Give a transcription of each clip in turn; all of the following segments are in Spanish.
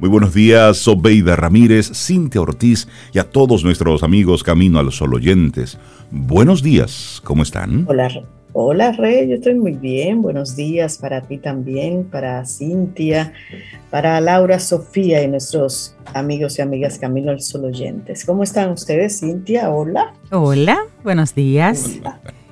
Muy buenos días, Sobeida Ramírez, Cintia Ortiz y a todos nuestros amigos Camino a los Sol oyentes. Buenos días, ¿cómo están? Hola, hola Rey, yo estoy muy bien. Buenos días para ti también, para Cintia, para Laura, Sofía y nuestros amigos y amigas Camino al Sol oyentes. ¿Cómo están ustedes, Cintia? Hola. Hola, buenos días.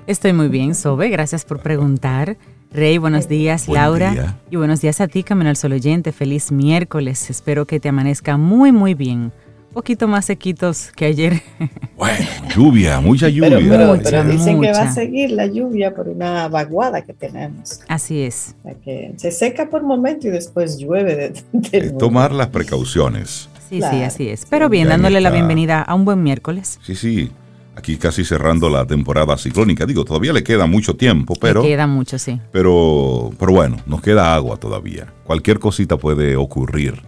Estoy muy bien, Sobe, gracias por preguntar. Rey, buenos días, Laura. Y buenos días a ti, Camino al Sol Oyente. Feliz miércoles. Espero que te amanezca muy, muy bien. Un poquito más sequitos que ayer. Bueno, lluvia, mucha lluvia. Pero, dicen que va a seguir la lluvia por una vaguada que tenemos. Así es. que se seca por momento y después llueve. De, tomar las precauciones. Sí, sí, así es. Pero bien, dándole la bienvenida a un buen miércoles. Sí, sí aquí casi cerrando la temporada ciclónica. Digo, todavía le queda mucho tiempo, pero... Le queda mucho, sí. Pero, pero bueno, nos queda agua todavía. Cualquier cosita puede ocurrir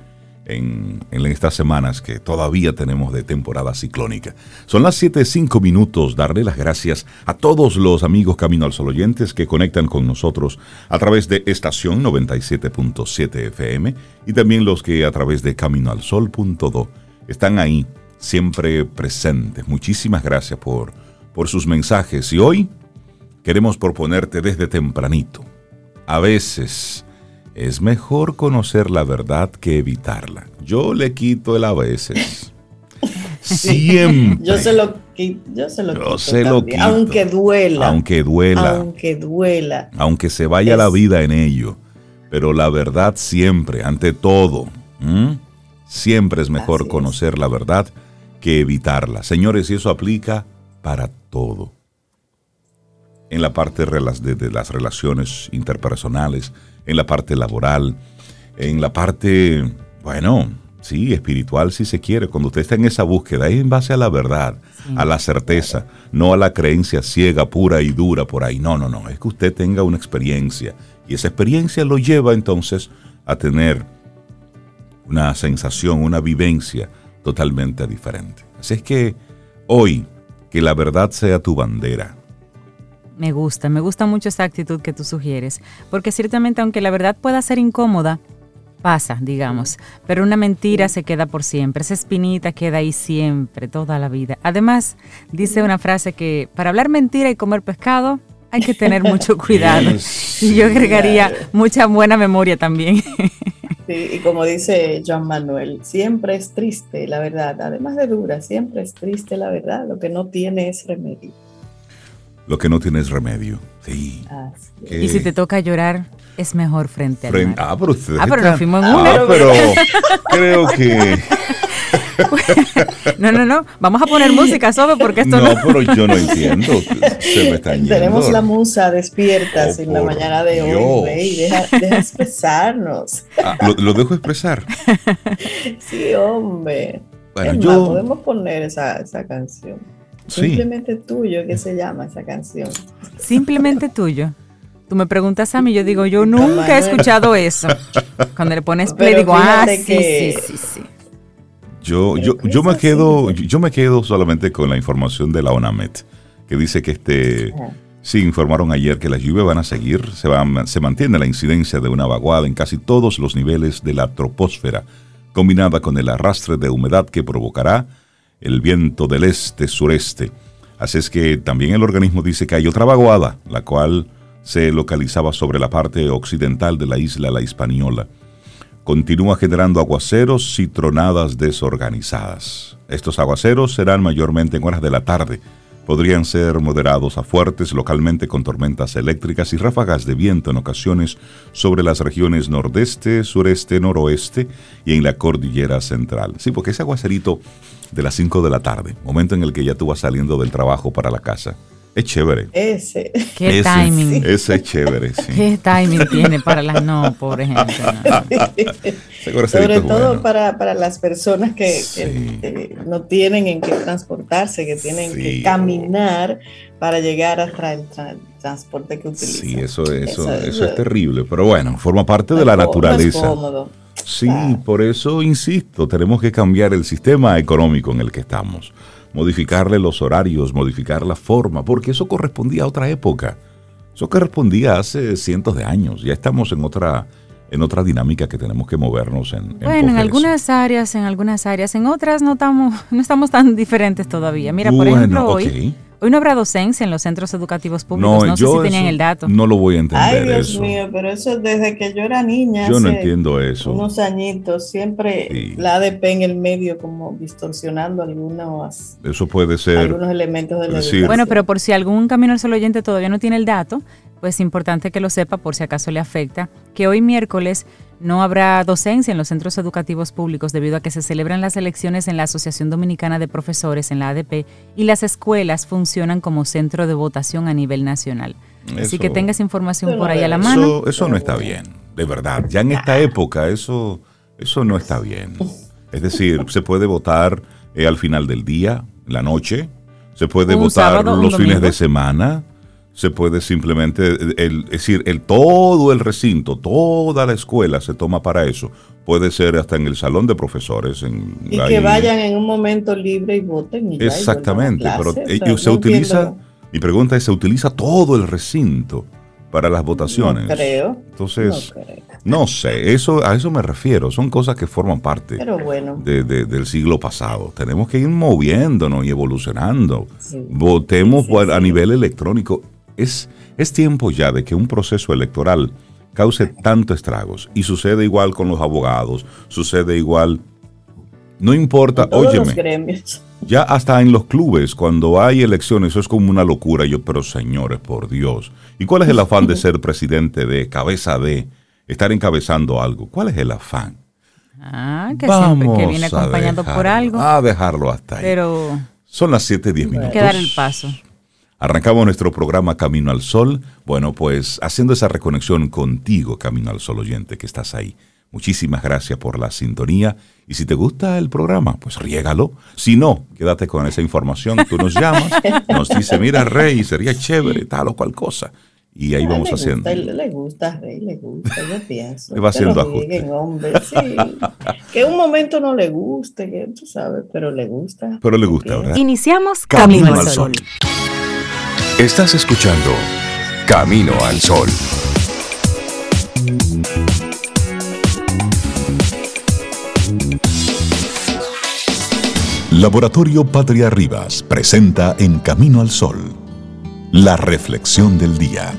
en, en estas semanas que todavía tenemos de temporada ciclónica. Son las 7.05 minutos. Darle las gracias a todos los amigos Camino al Sol oyentes que conectan con nosotros a través de estación 97.7 FM y también los que a través de caminoalsol.do están ahí siempre presentes. Muchísimas gracias por, por sus mensajes y hoy queremos proponerte desde tempranito. A veces es mejor conocer la verdad que evitarla. Yo le quito el a veces. Siempre. Yo se lo, yo se lo, quito, Aunque duela. Aunque duela. Aunque duela. Aunque se vaya la vida en ello. Pero la verdad siempre, ante todo. Siempre es mejor conocer la verdad que evitarla. Señores, y eso aplica para todo. En la parte de las relaciones interpersonales, en la parte laboral, en la parte, bueno, sí, espiritual si se quiere. Cuando usted está en esa búsqueda, es en base a la verdad, a la certeza, no a la creencia ciega, pura y dura por ahí. No, no, no. Es que usted tenga una experiencia y esa experiencia lo lleva entonces a tener una sensación, una vivencia totalmente diferente. Así es que hoy, que la verdad sea tu bandera. Me gusta, me gusta mucho esa actitud que tú sugieres, porque ciertamente aunque la verdad pueda ser incómoda, pasa, digamos, pero una mentira se queda por siempre, esa espinita queda ahí siempre, toda la vida. Además, dice una frase que para hablar mentira y comer pescado hay que tener mucho cuidado. Y yo agregaría mucha buena memoria también. y como dice Joan Manuel, siempre es triste la verdad, además de dura, siempre es triste la verdad, lo que no tiene es remedio. Lo que no tiene es remedio, sí. Y si te toca llorar, es mejor frente a al Ah, pero ustedes Ah, pero nos fuimos en una. Ah, pero creo que no, no, no. Vamos a poner música, sobre porque esto no. No, pero yo no entiendo. Se me está yendo. Tenemos la musa despierta oh, en la mañana de hoy, Rey. Deja, expresarnos. Ah, ¿lo, dejo expresar? sí, hombre. Bueno, yo... podemos poner esa, esa canción. Simplemente tuyo, ¿qué se llama esa canción? Simplemente tuyo. Tú me preguntas a mí, yo digo, yo nunca he escuchado eso. Cuando le pones play, digo, ah, sí, sí, sí, sí. Yo, yo, yo me quedo, yo me quedo solamente con la información de la ONAMET, que dice que este sí informaron ayer que las lluvias van a seguir, se, se mantiene la incidencia de una vaguada en casi todos los niveles de la troposfera, combinada con el arrastre de humedad que provocará el viento del este-sureste. Así es que también el organismo dice que hay otra vaguada, la cual se localizaba sobre la parte occidental de la isla La Hispaniola continúa generando aguaceros y tronadas desorganizadas. Estos aguaceros serán mayormente en horas de la tarde. Podrían ser moderados a fuertes localmente con tormentas eléctricas y ráfagas de viento en ocasiones sobre las regiones nordeste, sureste, noroeste y en la cordillera central. Sí, porque ese aguacerito de las 5 de la tarde, momento en el que ya tú vas saliendo del trabajo para la casa, es chévere. Ese. Qué timing. Ese es chévere, sí. Qué timing tiene para las no, por ejemplo. Sobre todo para, para, las personas que, no tienen en qué transportarse, que tienen que caminar para llegar hasta el, transporte que utilizan. Sí, eso, eso, eso, es terrible, pero bueno, forma parte de la naturaleza. cómodo. Sí, por eso insisto, tenemos que cambiar el sistema económico en el que estamos modificarle los horarios, modificar la forma, porque eso correspondía a otra época. Eso correspondía hace cientos de años. Ya estamos en otra, en otra dinámica que tenemos que movernos en. Bueno, en, algunas áreas, en algunas áreas, en otras no estamos, no estamos tan diferentes todavía. Mira, por ejemplo, hoy Hoy no habrá docencia en los centros educativos públicos. No, sé si tenían el dato. No lo voy a entender. Ay, Dios mío, pero eso desde que yo era niña. Yo no entiendo eso. Unos añitos, siempre la ADP en el medio, como distorsionando algunos. Eso puede ser. Algunos elementos de la decir, Bueno, pero por si algún camino al solo oyente todavía no tiene el dato, pues es importante que lo sepa por si acaso le afecta, que hoy miércoles no habrá docencia en los centros educativos públicos debido a que se celebran las elecciones en la Asociación Dominicana de Profesores en la ADP y las escuelas funcionan como centro de votación a nivel nacional. Así que tengas información por ahí a la mano. Eso no está bien, de verdad. Ya en esta época eso, eso no está bien. Es decir, se puede votar eh, al final del día, la noche, se puede votar los fines de semana se puede simplemente, el, es decir, el, todo el recinto, toda la escuela se toma para eso. Puede ser hasta en el salón de profesores. En, y que vayan en un momento libre y voten. Exactamente, pero eh, se utiliza, mi pregunta es, ¿se utiliza todo el recinto para las votaciones? No creo. Entonces, no, sé, eso, a eso me refiero, son cosas que forman parte del siglo pasado. Tenemos que ir moviéndonos y evolucionando. Votemos a nivel electrónico es, tiempo ya de que un proceso electoral cause tanto estragos. Y sucede igual con los abogados, sucede igual. No importa, óyeme. Ya hasta en los clubes, cuando hay elecciones, eso es como una locura. Yo, pero señores, por Dios. ¿Y cuál es el afán de ser presidente de, cabeza de, estar encabezando algo? ¿Cuál es el afán? Ah, que siempre que viene acompañando por algo. A dejarlo hasta ahí. Pero. Son las 7:10 minutos. Hay que dar el paso. Arrancamos nuestro programa Camino al Sol. Bueno, pues haciendo esa reconexión contigo, Camino al Sol oyente, que estás ahí. Muchísimas gracias por la sintonía. Y si te gusta el programa, pues riégalo. Si no, quédate con esa información. Tú nos llamas, nos dice, mira, Rey, sería chévere, tal o cual cosa. Y ahí vamos haciendo. le gusta, Rey, le gusta, yo pienso. Le va haciendo ajuste. Que un momento no le guste, que tú sabes, pero le gusta. Pero le gusta, ¿verdad? Iniciamos Camino, al Sol. Estás escuchando Camino al Sol. Laboratorio Patria Rivas presenta en Camino al Sol la reflexión del día.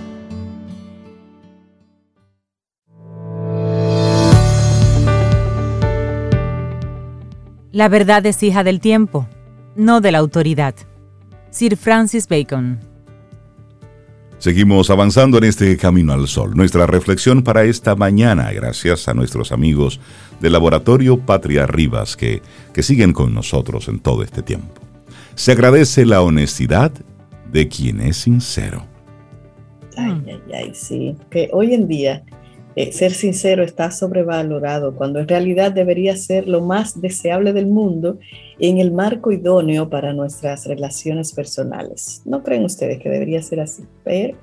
La verdad es hija del tiempo, no de la autoridad. Sir Francis Bacon Seguimos avanzando en este camino al sol. Nuestra reflexión para esta mañana, gracias a nuestros amigos del Laboratorio Patria Rivas que, que siguen con nosotros en todo este tiempo. Se agradece la honestidad de quien es sincero. Ay, ay, ay, sí. Que hoy en día eh, ser sincero está sobrevalorado cuando en realidad debería ser lo más deseable del mundo en el marco idóneo para nuestras relaciones personales. ¿No creen ustedes que debería ser así? Pero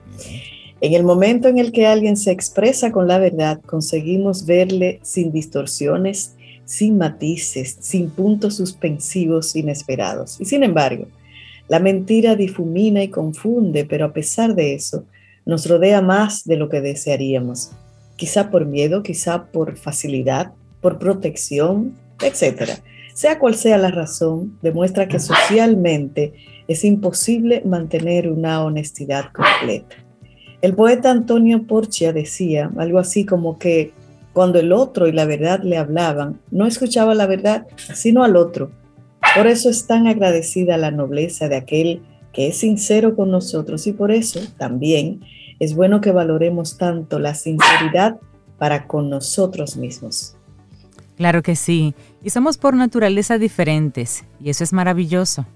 en el momento en el que alguien se expresa con la verdad, conseguimos verle sin distorsiones, sin matices, sin puntos suspensivos inesperados. Y sin embargo, la mentira difumina y confunde, pero a pesar de eso, nos rodea más de lo que desearíamos quizá por miedo, quizá por facilidad, por protección, etc. Sea cual sea la razón, demuestra que socialmente es imposible mantener una honestidad completa. El poeta Antonio Porcia decía algo así como que cuando el otro y la verdad le hablaban, no escuchaba la verdad, sino al otro. Por eso es tan agradecida la nobleza de aquel que es sincero con nosotros y por eso también es bueno que valoremos tanto la sinceridad para con nosotros mismos. Claro que sí, y somos por naturaleza diferentes, y eso es maravilloso.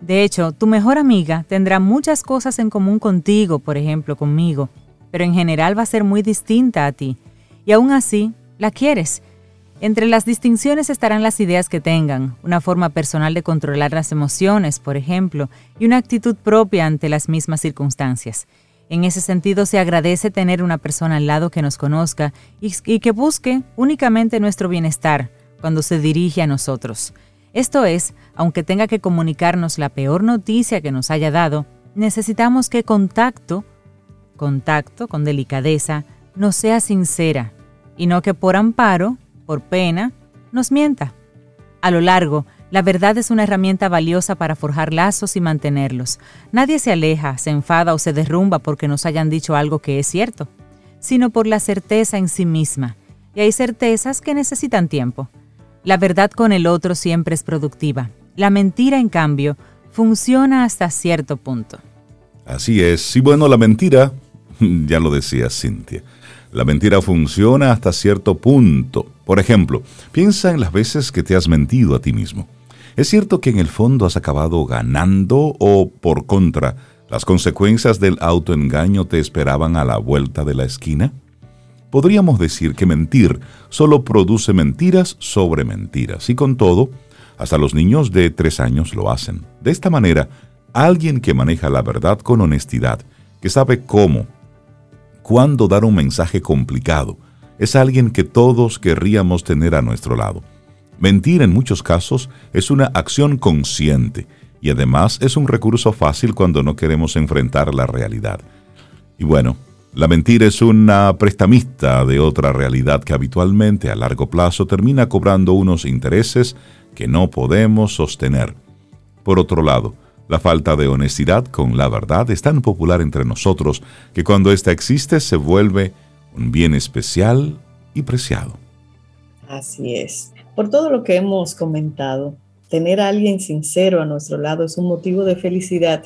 De hecho, tu mejor amiga tendrá muchas cosas en común contigo, por ejemplo, conmigo, pero en general va a ser muy distinta a ti, y aún así, la quieres. Entre las distinciones estarán las ideas que tengan, una forma personal de controlar las emociones, por ejemplo, y una actitud propia ante las mismas circunstancias. En ese sentido, se agradece tener una persona al lado que nos conozca y, que busque únicamente nuestro bienestar cuando se dirige a nosotros. Esto es, aunque tenga que comunicarnos la peor noticia que nos haya dado, necesitamos que contacto, contacto con delicadeza, nos sea sincera, y no que por amparo, por pena, nos mienta. A lo largo, la verdad es una herramienta valiosa para forjar lazos y mantenerlos. Nadie se aleja, se enfada o se derrumba porque nos hayan dicho algo que es cierto, sino por la certeza en sí misma. Y hay certezas que necesitan tiempo. La verdad con el otro siempre es productiva. La mentira, en cambio, funciona hasta cierto punto. Así es. Y bueno, la mentira, ya lo decía Cintia, la mentira funciona hasta cierto punto. Por ejemplo, piensa en las veces que te has mentido a ti mismo. ¿Es cierto que en el fondo has acabado ganando o, por contra, las consecuencias del autoengaño te esperaban a la vuelta de la esquina? Podríamos decir que mentir solo produce mentiras sobre mentiras y con todo, hasta los niños de tres años lo hacen. De esta manera, alguien que maneja la verdad con honestidad, que sabe cómo, cuándo dar un mensaje complicado, es alguien que todos querríamos tener a nuestro lado. Mentir en muchos casos es una acción consciente y además es un recurso fácil cuando no queremos enfrentar la realidad. Y bueno, la mentira es una prestamista de otra realidad que habitualmente a largo plazo termina cobrando unos intereses que no podemos sostener. Por otro lado, la falta de honestidad con la verdad es tan popular entre nosotros que cuando ésta existe se vuelve un bien especial y preciado. Así es. Por todo lo que hemos comentado, tener a alguien sincero a nuestro lado es un motivo de felicidad.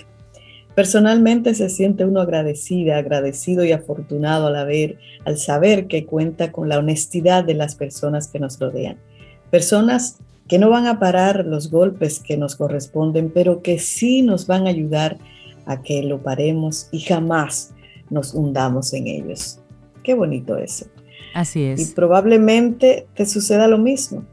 Personalmente se siente uno agradecida, agradecido y afortunado al, haber, al saber que cuenta con la honestidad de las personas que nos rodean. Personas que no van a parar los golpes que nos corresponden, pero que sí nos van a ayudar a que lo paremos y jamás nos hundamos en ellos. Qué bonito eso. Así es. Y probablemente te suceda lo mismo.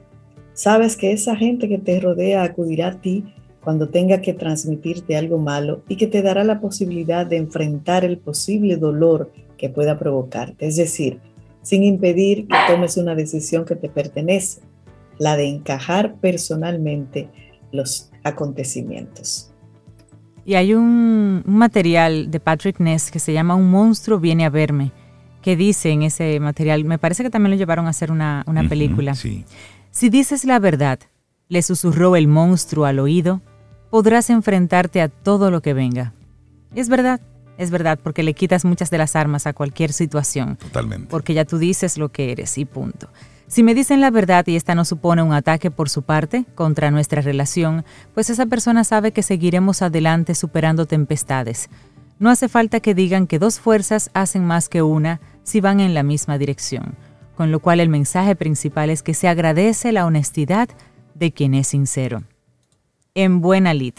Sabes que esa gente que te rodea acudirá a ti cuando tenga que transmitirte algo malo y que te dará la posibilidad de enfrentar el posible dolor que pueda provocarte. Es decir, sin impedir que tomes una decisión que te pertenece la de encajar personalmente los acontecimientos. Y hay un, material de Patrick Ness que se llama Un monstruo viene a verme, que dice en ese material, me parece que también lo llevaron a hacer una, película. Si dices la verdad, le susurró el monstruo al oído, podrás enfrentarte a todo lo que venga. es verdad, es verdad, porque le quitas muchas de las armas a cualquier situación. Totalmente. Porque ya tú dices lo que eres y punto. Si me dicen la verdad y esta no supone un ataque por su parte contra nuestra relación, pues esa persona sabe que seguiremos adelante superando tempestades. No hace falta que digan que dos fuerzas hacen más que una si van en la misma dirección, con lo cual el mensaje principal es que se agradece la honestidad de quien es sincero. En buena lid.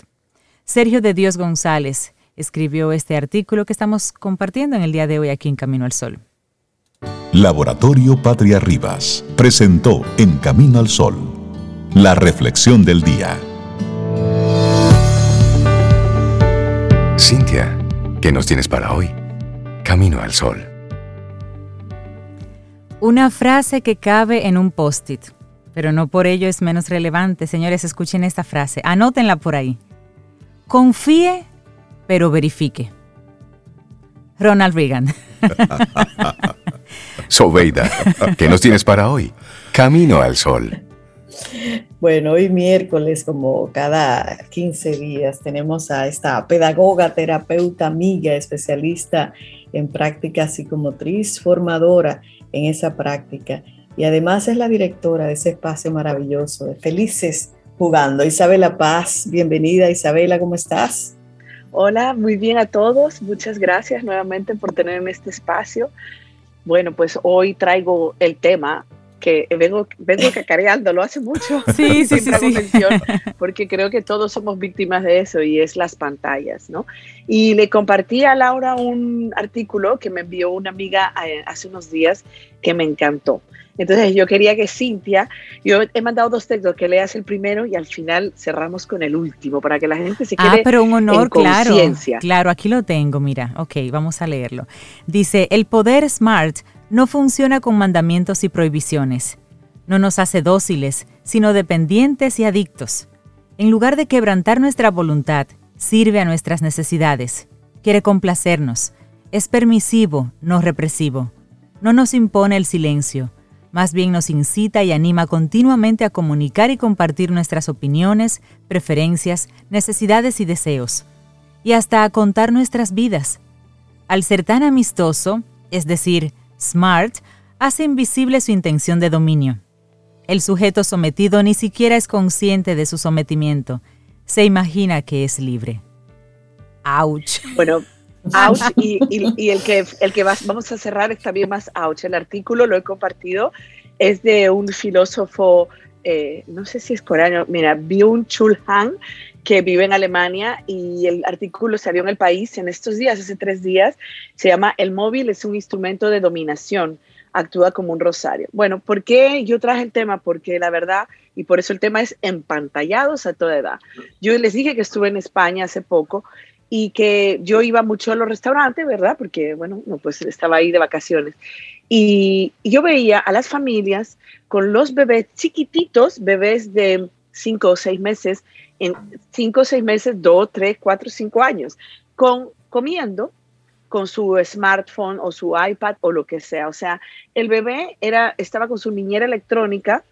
Sergio de Dios González escribió este artículo que estamos compartiendo en el día de hoy aquí en Camino al Sol. Laboratorio Patria Rivas presentó En Camino al Sol, la reflexión del día. Cintia, ¿qué nos tienes para hoy? Camino al Sol. Una frase que cabe en un post-it, pero no por ello es menos relevante. Señores, escuchen esta frase, anótenla por ahí. Confíe, pero verifique. Ronald Reagan. Sobeida, ¿qué nos tienes para hoy? Camino al sol. Bueno, hoy miércoles, como cada 15 días, tenemos a esta pedagoga, terapeuta, amiga, especialista en práctica psicomotriz, formadora en esa práctica. Y además es la directora de ese espacio maravilloso de Felices Jugando. Isabela Paz, bienvenida Isabela, ¿cómo estás? Hola, muy bien a todos. Muchas gracias nuevamente por tenerme este espacio. Bueno, pues hoy traigo el tema que vengo, vengo lo hace mucho. Sí, sí, sí, sí. porque creo que todos somos víctimas de eso y es las pantallas, ¿no? Y le compartí a Laura un artículo que me envió una amiga eh, hace unos días que me encantó. Entonces yo quería que Cintia, yo he mandado dos textos, que leas el primero y al final cerramos con el último para que la gente se ah, quede. Ah, pero un honor, claro. Claro, aquí lo tengo, mira. Ok, vamos a leerlo. Dice, el poder SMART no funciona con mandamientos y prohibiciones. No nos hace dóciles, sino dependientes y adictos. En lugar de quebrantar nuestra voluntad, sirve a nuestras necesidades. Quiere complacernos. Es permisivo, no represivo. No nos impone el silencio Más bien nos incita y anima continuamente a comunicar y compartir nuestras opiniones, preferencias, necesidades y deseos, y hasta a contar nuestras vidas. Al ser tan amistoso, es decir, smart, hace invisible su intención de dominio. El sujeto sometido ni siquiera es consciente de su sometimiento, se imagina que es libre. ¡Auch! Bueno, ouch, y, el que, el que vamos a cerrar es también más ouch. El artículo lo he compartido, es de un filósofo, eh, no sé si es coreano, mira, Byung-Chul Han, que vive en Alemania y el artículo salió en el país en estos días, hace tres días, se llama El móvil es un instrumento de dominación, actúa como un rosario. Bueno, ¿por qué yo traje el tema? Porque la verdad, y por eso el tema es empantallados a toda edad. Yo les dije que estuve en España hace poco y que yo iba mucho a los restaurantes, ¿verdad? Porque, bueno, no, pues estaba ahí de vacaciones. Y, yo veía a las familias con los bebés chiquititos, bebés de cinco o seis meses, en cinco seis meses, dos, tres, cuatro, cinco años, con, comiendo con su smartphone o su iPad o lo que sea. O sea, el bebé era, estaba con su niñera electrónica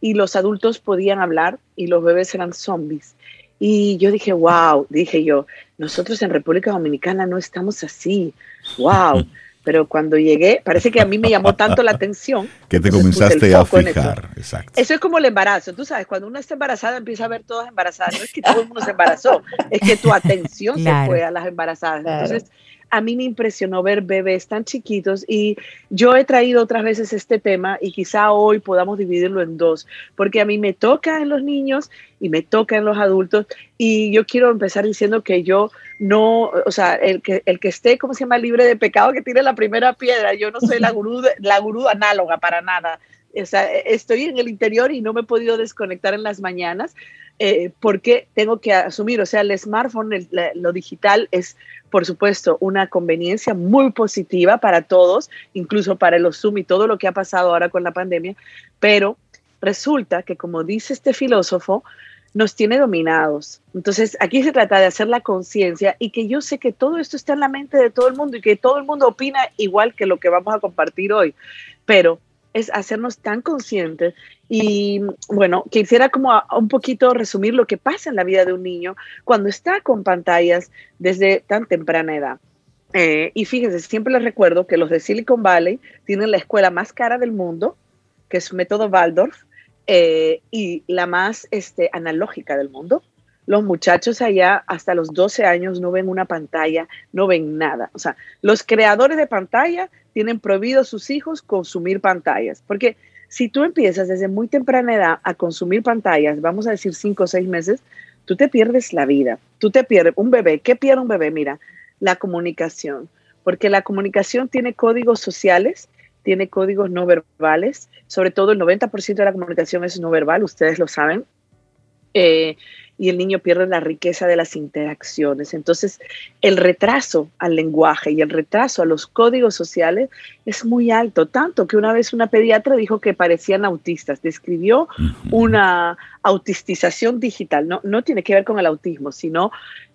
y los adultos podían hablar y los bebés eran zombies. Y yo dije, wow, dije yo, nosotros en República Dominicana no estamos así, wow. Pero cuando llegué, parece que a mí me llamó tanto la atención. Que te comenzaste a fijar, exacto. Eso es como el embarazo. Tú sabes, cuando uno está embarazada empieza a ver todas embarazadas. No es que todo el mundo se embarazó, es que tu atención se fue a las embarazadas. Entonces, a mí me impresionó ver bebés tan chiquitos y yo he traído otras veces este tema y quizá hoy podamos dividirlo en dos, porque a mí me toca en los niños y me toca en los adultos y yo quiero empezar diciendo que yo no, o sea, el que, el que esté, ¿cómo se llama?, libre de pecado, que tire la primera piedra, yo no soy la gurú, la gurú análoga para nada. O sea, estoy en el interior y no me he podido desconectar en las mañanas eh, porque tengo que asumir, o sea, el smartphone, lo digital es, por supuesto, una conveniencia muy positiva para todos, incluso para los Zoom y todo lo que ha pasado ahora con la pandemia, pero resulta que, como dice este filósofo, nos tiene dominados. Entonces, aquí se trata de hacer la conciencia y que yo sé que todo esto está en la mente de todo el mundo y que todo el mundo opina igual que lo que vamos a compartir hoy, pero es hacernos tan conscientes y bueno, quisiera como un poquito resumir lo que pasa en la vida de un niño cuando está con pantallas desde tan temprana edad. Eh, y fíjense, siempre les recuerdo que los de Silicon Valley tienen la escuela más cara del mundo, que es método Waldorf, eh, y la más este, analógica del mundo. Los muchachos allá hasta los 12 años no ven una pantalla, no ven nada. O sea, los creadores de pantalla tienen prohibido a sus hijos consumir pantallas, porque si tú empiezas desde muy temprana edad a consumir pantallas, vamos a decir cinco o seis meses, tú te pierdes la vida, tú te pierdes un bebé. ¿Qué pierde un bebé? Mira, la comunicación, porque la comunicación tiene códigos sociales, tiene códigos no verbales, sobre todo el 90% de la comunicación es no verbal, ustedes lo saben. Eh, y el niño pierde la riqueza de las interacciones. Entonces, el retraso al lenguaje y el retraso a los códigos sociales es muy alto, tanto que una vez una pediatra dijo que parecían autistas, describió una autistización digital, no, no tiene que ver con el autismo, sino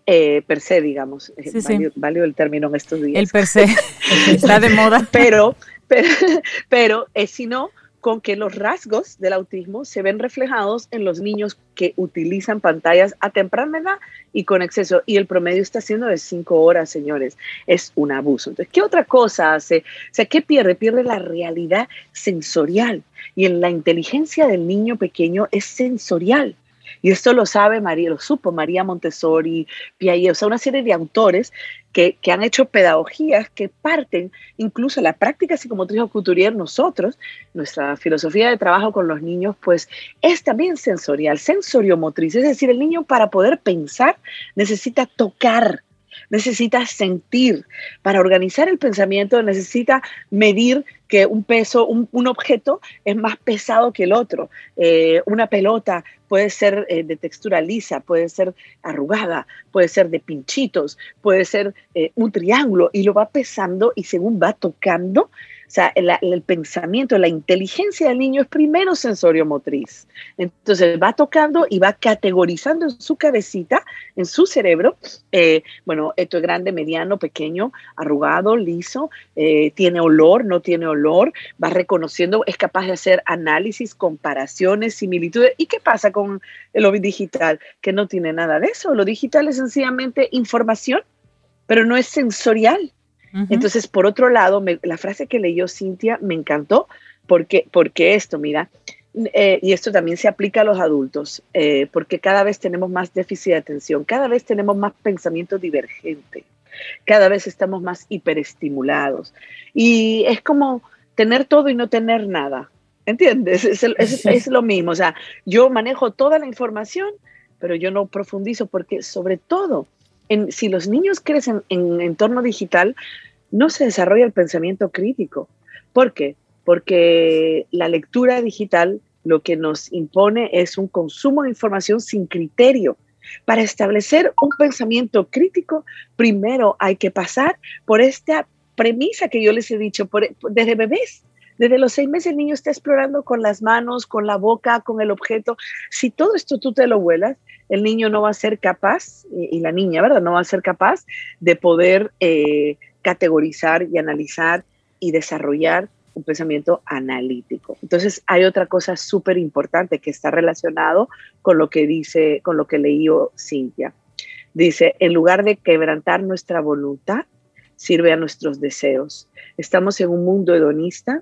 eh, per se, digamos, eh, valió, el término en estos días. El per se está de moda. pero, pero, pero eh, si no, con que los rasgos del autismo se ven reflejados en los niños que utilizan pantallas a temprana edad y con exceso. Y el promedio está siendo de cinco horas, señores. Es un abuso. Entonces, ¿qué otra cosa hace? O sea, ¿qué pierde? Pierde la realidad sensorial. Y en la inteligencia del niño pequeño es sensorial. Y esto lo sabe María, lo supo María Montessori, Piaget, o sea, una serie de autores que, han hecho pedagogías que parten incluso la práctica psicomotriz o couturier, nosotros, nuestra filosofía de trabajo con los niños, pues es también sensorial, sensoriomotriz. Es decir, el niño para poder pensar necesita tocar, necesita sentir. Para organizar el pensamiento necesita medir que un peso, un, objeto es más pesado que el otro. Eh, una pelota puede ser eh, de textura lisa, puede ser arrugada, puede ser de pinchitos, puede ser eh, un triángulo y lo va pesando y según va tocando, sea, el, pensamiento, la inteligencia del niño es primero sensorio motriz. Entonces va tocando y va categorizando en su cabecita, en su cerebro, eh, bueno, esto es grande, mediano, pequeño, arrugado, liso, eh, tiene olor, no tiene olor, va reconociendo, es capaz de hacer análisis, comparaciones, similitudes. ¿Y qué pasa con el digital? Que no tiene nada de eso. Lo digital es sencillamente información, pero no es sensorial. Entonces, por otro lado, la frase que leyó Cintia me encantó, porque, porque esto, mira, eh, y esto también se aplica a los adultos, eh, porque cada vez tenemos más déficit de atención, cada vez tenemos más pensamiento divergente, cada vez estamos más hiperestimulados. Y es como tener todo y no tener nada, ¿entiendes? Es, es lo mismo, o sea, yo manejo toda la información, pero yo no profundizo porque sobre todo si los niños crecen en entorno digital, no se desarrolla el pensamiento crítico. ¿Por qué? Porque la lectura digital lo que nos impone es un consumo de información sin criterio. Para establecer un pensamiento crítico, primero hay que pasar por esta premisa que yo les he dicho desde bebés. Desde los seis meses el niño está explorando con las manos, con la boca, con el objeto. Si todo esto tú te lo vuelas, el niño no va a ser capaz, y, la niña, ¿verdad? No va a ser capaz de poder eh, categorizar y analizar y desarrollar un pensamiento analítico. Entonces hay otra cosa súper importante que está relacionado con lo que dice, con lo que leíó Cintia. Dice, en lugar de quebrantar nuestra voluntad, sirve a nuestros deseos. Estamos en un mundo hedonista,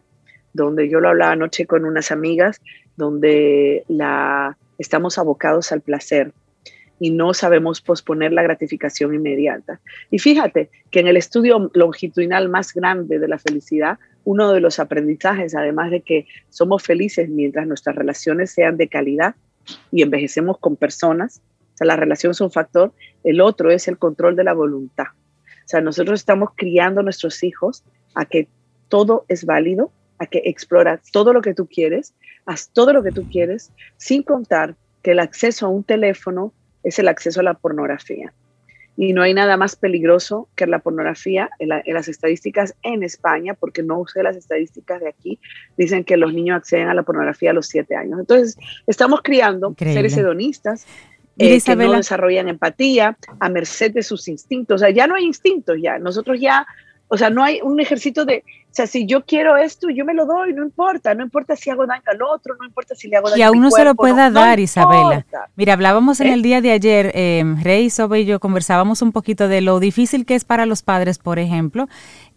donde yo lo hablaba anoche con unas amigas, donde la, estamos abocados al placer y no sabemos posponer la gratificación inmediata. Y fíjate que en el estudio longitudinal más grande de la felicidad, uno de los aprendizajes, además de que somos felices mientras nuestras relaciones sean de calidad y envejecemos con personas, o sea, la relación es un factor, el otro es el control de la voluntad. O sea, nosotros estamos criando a nuestros hijos a que todo es válido, a que explora todo lo que tú quieres, haz todo lo que tú quieres, sin contar que el acceso a un teléfono es el acceso a la pornografía. Y no hay nada más peligroso que la pornografía. En, las estadísticas en España, porque no usé las estadísticas de aquí, dicen que los niños acceden a la pornografía a los siete años. Entonces, estamos criando seres hedonistas eh, que no desarrollan empatía a merced de sus instintos. O sea, ya no hay instintos, ya. Nosotros ya o sea, no hay un ejército de, o sea, si yo quiero esto, yo me lo doy, no importa, no importa si hago daño al otro, no importa si le hago daño y a uno se lo pueda dar, Isabela. Mira, hablábamos en ¿Eh? el día de ayer, eh, Rey, Sobe y yo conversábamos un poquito de lo difícil que es para los padres, por ejemplo,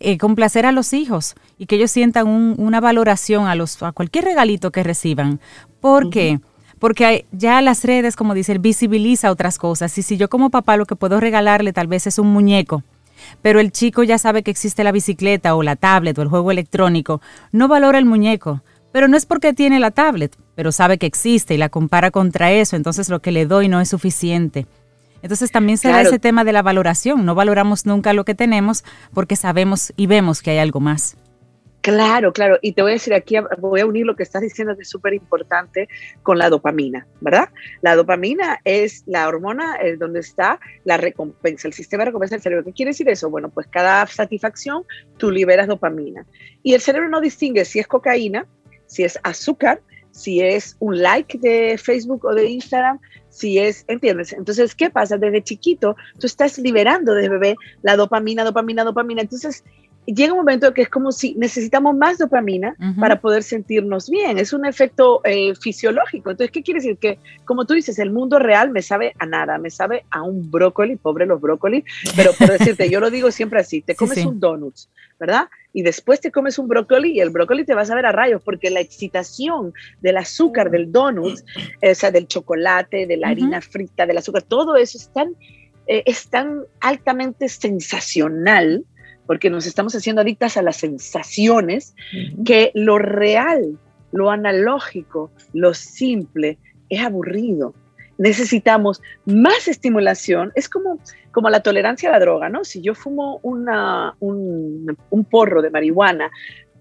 eh, complacer a los hijos y que ellos sientan una valoración a, los, a cualquier regalito que reciban. ¿Por qué? Porque ya las redes, como dice, visibiliza otras cosas. Y si yo como papá lo que puedo regalarle tal vez es un muñeco, pero el chico ya sabe que existe la bicicleta o la tablet o el juego electrónico, no valora el muñeco, pero no es porque tiene la tablet, pero sabe que existe y la compara contra eso, entonces lo que le doy no es suficiente. Entonces también se da ese tema de la valoración, no valoramos nunca lo que tenemos porque sabemos y vemos que hay algo más. Claro, claro. Y te voy a decir aquí, voy a unir lo que estás diciendo que es súper importante con la dopamina, ¿verdad? La dopamina es la hormona es donde está la recompensa, el sistema de recompensa del cerebro. ¿Qué quiere decir eso? Bueno, pues cada satisfacción tú liberas dopamina. Y el cerebro no distingue si es cocaína, si es azúcar, si es un like de Facebook o de Instagram, si es, ¿entiendes? Entonces, ¿qué pasa? Desde chiquito, tú estás liberando de bebé la dopamina, dopamina, dopamina. Entonces, llega un momento que es como si necesitamos más dopamina para poder sentirnos bien. Es un efecto eh, fisiológico. Entonces, ¿qué quiere decir? Que, como tú dices, el mundo real me sabe a nada, me sabe a un brócoli, pobre los brócolis, pero por decirte, yo lo digo siempre así, te comes un donut, ¿verdad? Y después te comes un brócoli y el brócoli te va a saber a rayos, porque la excitación del azúcar, del donut, o sea, del chocolate, de la harina frita, del azúcar, todo eso es tan, eh, es tan altamente sensacional porque nos estamos haciendo adictas a las sensaciones, que lo real, lo analógico, lo simple es aburrido. Necesitamos más estimulación. Es como, como la tolerancia a la droga, ¿no? Si yo fumo una, un, porro de marihuana,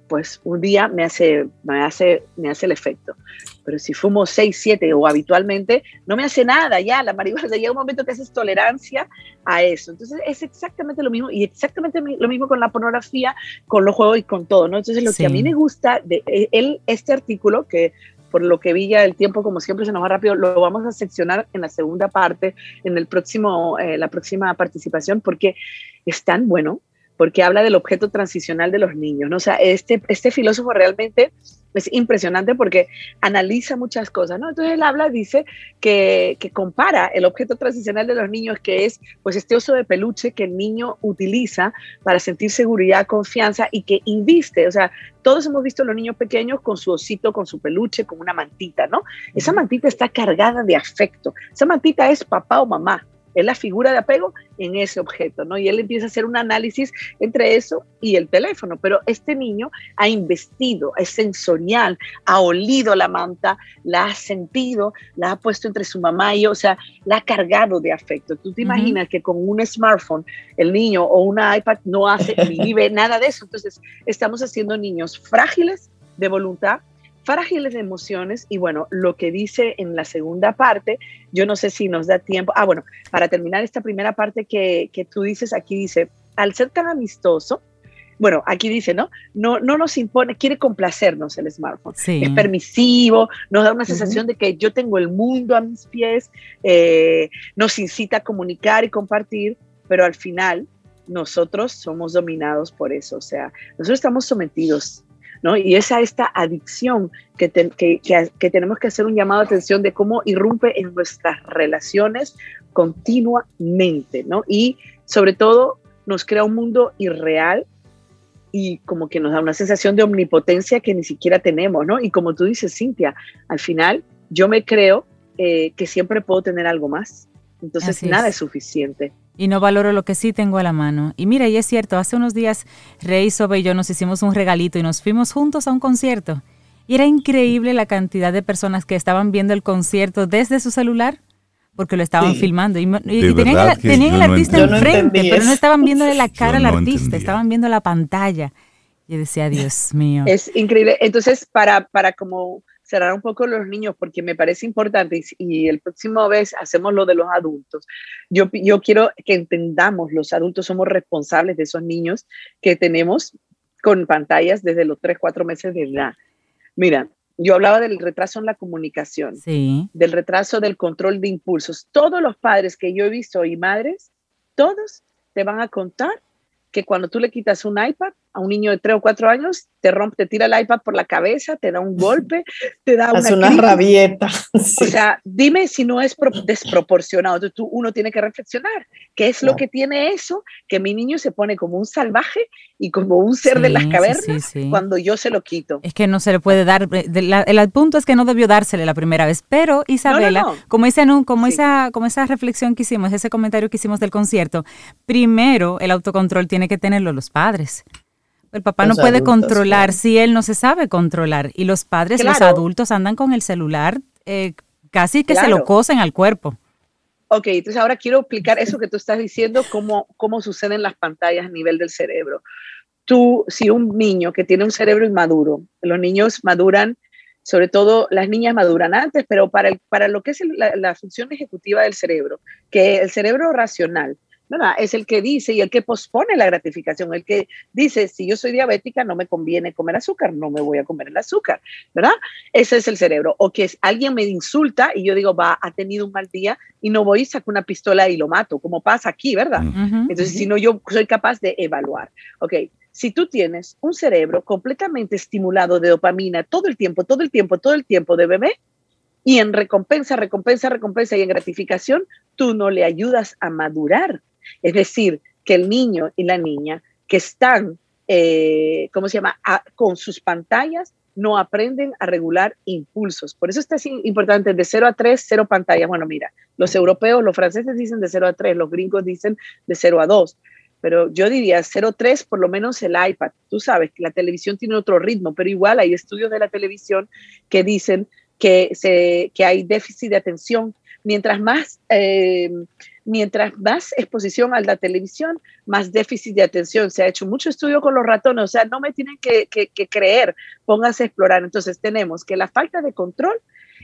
pues un día me hace, me hace, me hace el efecto. Pero si fumo 6, 7 o habitualmente, no me hace nada ya, la marihuana, llega un momento que haces tolerancia a eso. Entonces es exactamente lo mismo y exactamente lo mismo con la pornografía, con los juegos y con todo, ¿no? Entonces lo que a mí me gusta de e, él, este artículo, que por lo que vi ya el tiempo, como siempre se nos va rápido, lo vamos a seccionar en la segunda parte, en el próximo, eh, la próxima participación, porque es tan bueno, porque habla del objeto transicional de los niños, ¿no? O sea, este, este filósofo realmente es impresionante porque analiza muchas cosas, ¿no? Entonces él habla, dice que, que, compara el objeto transicional de los niños, que es pues este oso de peluche que el niño utiliza para sentir seguridad, confianza y que inviste, o sea, todos hemos visto a los niños pequeños con su osito, con su peluche, con una mantita, ¿no? Esa mantita está cargada de afecto, esa mantita es papá o mamá, es la figura de apego en ese objeto, ¿no? Y él empieza a hacer un análisis entre eso y el teléfono, pero este niño ha investido, es sensorial, ha olido la manta, la ha sentido, la ha puesto entre su mamá y yo, o sea, la ha cargado de afecto. Tú te imaginas que con un smartphone el niño o una iPad no hace ni vive nada de eso, entonces estamos haciendo niños frágiles de voluntad, frágiles de emociones y bueno, lo que dice en la segunda parte, yo no sé si nos da tiempo. Ah, bueno, para terminar esta primera parte que, que tú dices, aquí dice, al ser tan amistoso, bueno, aquí dice, ¿no? No, no nos impone, quiere complacernos el smartphone. Es permisivo, nos da una sensación de que yo tengo el mundo a mis pies, eh, nos incita a comunicar y compartir, pero al final nosotros somos dominados por eso, o sea, nosotros estamos sometidos ¿no? Y esa esta adicción que, que, tenemos que hacer un llamado de atención de cómo irrumpe en nuestras relaciones continuamente, ¿no? Y sobre todo nos crea un mundo irreal y como que nos da una sensación de omnipotencia que ni siquiera tenemos, ¿no? Y como tú dices, Cintia, al final yo me creo eh, que siempre puedo tener algo más. Entonces nada es suficiente y no valoro lo que sí tengo a la mano. Y mira, y es cierto, hace unos días Rey, Sobe y yo nos hicimos un regalito y nos fuimos juntos a un concierto. Y era increíble la cantidad de personas que estaban viendo el concierto desde su celular porque lo estaban filmando y, tenían, el artista enfrente, pero no estaban viéndole la cara al artista, estaban viendo la pantalla. Y decía, Dios mío. Es increíble. Entonces, para, para como cerrar un poco los niños porque me parece importante y, el próximo vez hacemos lo de los adultos. Yo, yo quiero que entendamos, los adultos somos responsables de esos niños que tenemos con pantallas desde los 3, 4 meses de edad. Mira, yo hablaba del retraso en la comunicación, del retraso del control de impulsos. Todos los padres que yo he visto y madres, todos te van a contar que cuando tú le quitas un iPad a un niño de 3 o 4 años, te rompe, te tira el iPad por la cabeza, te da un golpe, te da una, una rabieta. O sea, dime si no es desproporcionado. Entonces tú, uno tiene que reflexionar. ¿Qué es lo que tiene eso? Que mi niño se pone como un salvaje y como un ser de las cavernas cuando yo se lo quito. Es que no se le puede dar. el, punto es que no debió dársele la primera vez. Pero Isabela, como, ese, como, esa, como esa reflexión que hicimos, ese comentario que hicimos del concierto, primero el autocontrol tiene que tenerlo los padres. El papá no puede controlar si él no se sabe controlar. Y los padres, los adultos, andan con el celular eh, casi que se lo cosen al cuerpo. Ok, entonces ahora quiero explicar eso que tú estás diciendo, cómo, cómo suceden las pantallas a nivel del cerebro. Tú, si un niño que tiene un cerebro inmaduro, los niños maduran, sobre todo las niñas maduran antes, pero para, el, para lo que es la función ejecutiva del cerebro, que el cerebro racional, es el que dice y el que pospone la gratificación, el que dice, si yo soy diabética, no me conviene comer azúcar, no me voy a comer el azúcar, ¿verdad? Ese es el cerebro. O que alguien me insulta y yo digo, va, ha tenido un mal día y no voy y saco una pistola y lo mato, como pasa aquí, ¿verdad? Entonces, si no, yo soy capaz de evaluar. Ok, si tú tienes un cerebro completamente estimulado de dopamina todo el tiempo, todo el tiempo, todo el tiempo de bebé, y en recompensa, recompensa, recompensa y en gratificación, tú no le ayudas a madurar. Es decir, que el niño y la niña que están, eh, ¿cómo se llama?, con sus pantallas, no aprenden a regular impulsos. Por eso está importante de 0 a 3, 0 pantallas. Bueno, mira, los europeos, los franceses dicen de 0 a 3, los gringos dicen de 0 a 2. Pero yo diría 0 a 3, por lo menos el iPad. Tú sabes que la televisión tiene otro ritmo, pero igual hay estudios de la televisión que dicen que, se, que hay déficit de atención. Mientras más eh, mientras más exposición a la televisión, más déficit de atención. Se ha hecho mucho estudio con los ratones, o sea, no me tienen que, creer, pónganse a explorar. Entonces tenemos que la falta de control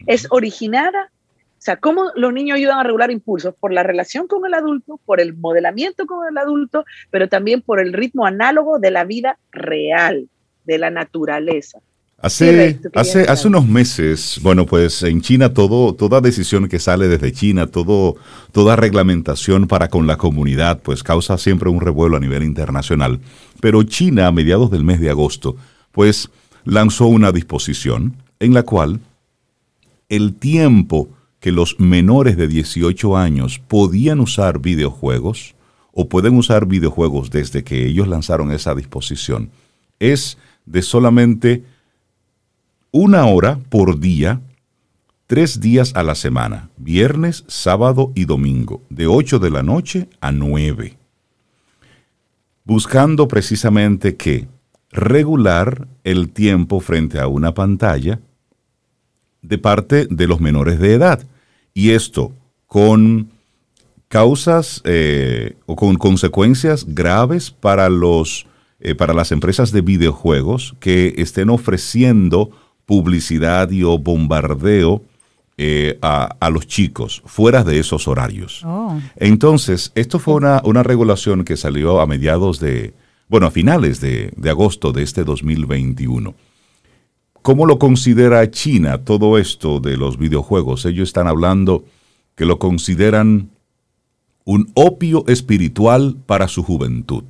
es originada, o sea, cómo los niños ayudan a regular impulsos por la relación con el adulto, por el modelamiento con el adulto, pero también por el ritmo análogo de la vida real, de la naturaleza. Hace, hace, hace unos meses, bueno, pues en China todo, toda decisión que sale desde China, todo, toda reglamentación para con la comunidad, pues causa siempre un revuelo a nivel internacional. Pero China, a mediados del mes de agosto, pues lanzó una disposición en la cual el tiempo que los menores de 18 años podían usar videojuegos o pueden usar videojuegos desde que ellos lanzaron esa disposición es de solamente una hora por día, tres días a la semana, viernes, sábado y domingo, de 8 de la noche a 9. Buscando precisamente que regular el tiempo frente a una pantalla de parte de los menores de edad. Y esto con causas eh, o con consecuencias graves para, los, eh, para las empresas de videojuegos que estén ofreciendo publicidad y o bombardeo eh, a, los chicos fuera de esos horarios. Oh. Entonces, esto fue una, una, regulación que salió a mediados de, bueno, a finales de, de agosto de este 2021. ¿Cómo lo considera China todo esto de los videojuegos? Ellos están hablando que lo consideran un opio espiritual para su juventud.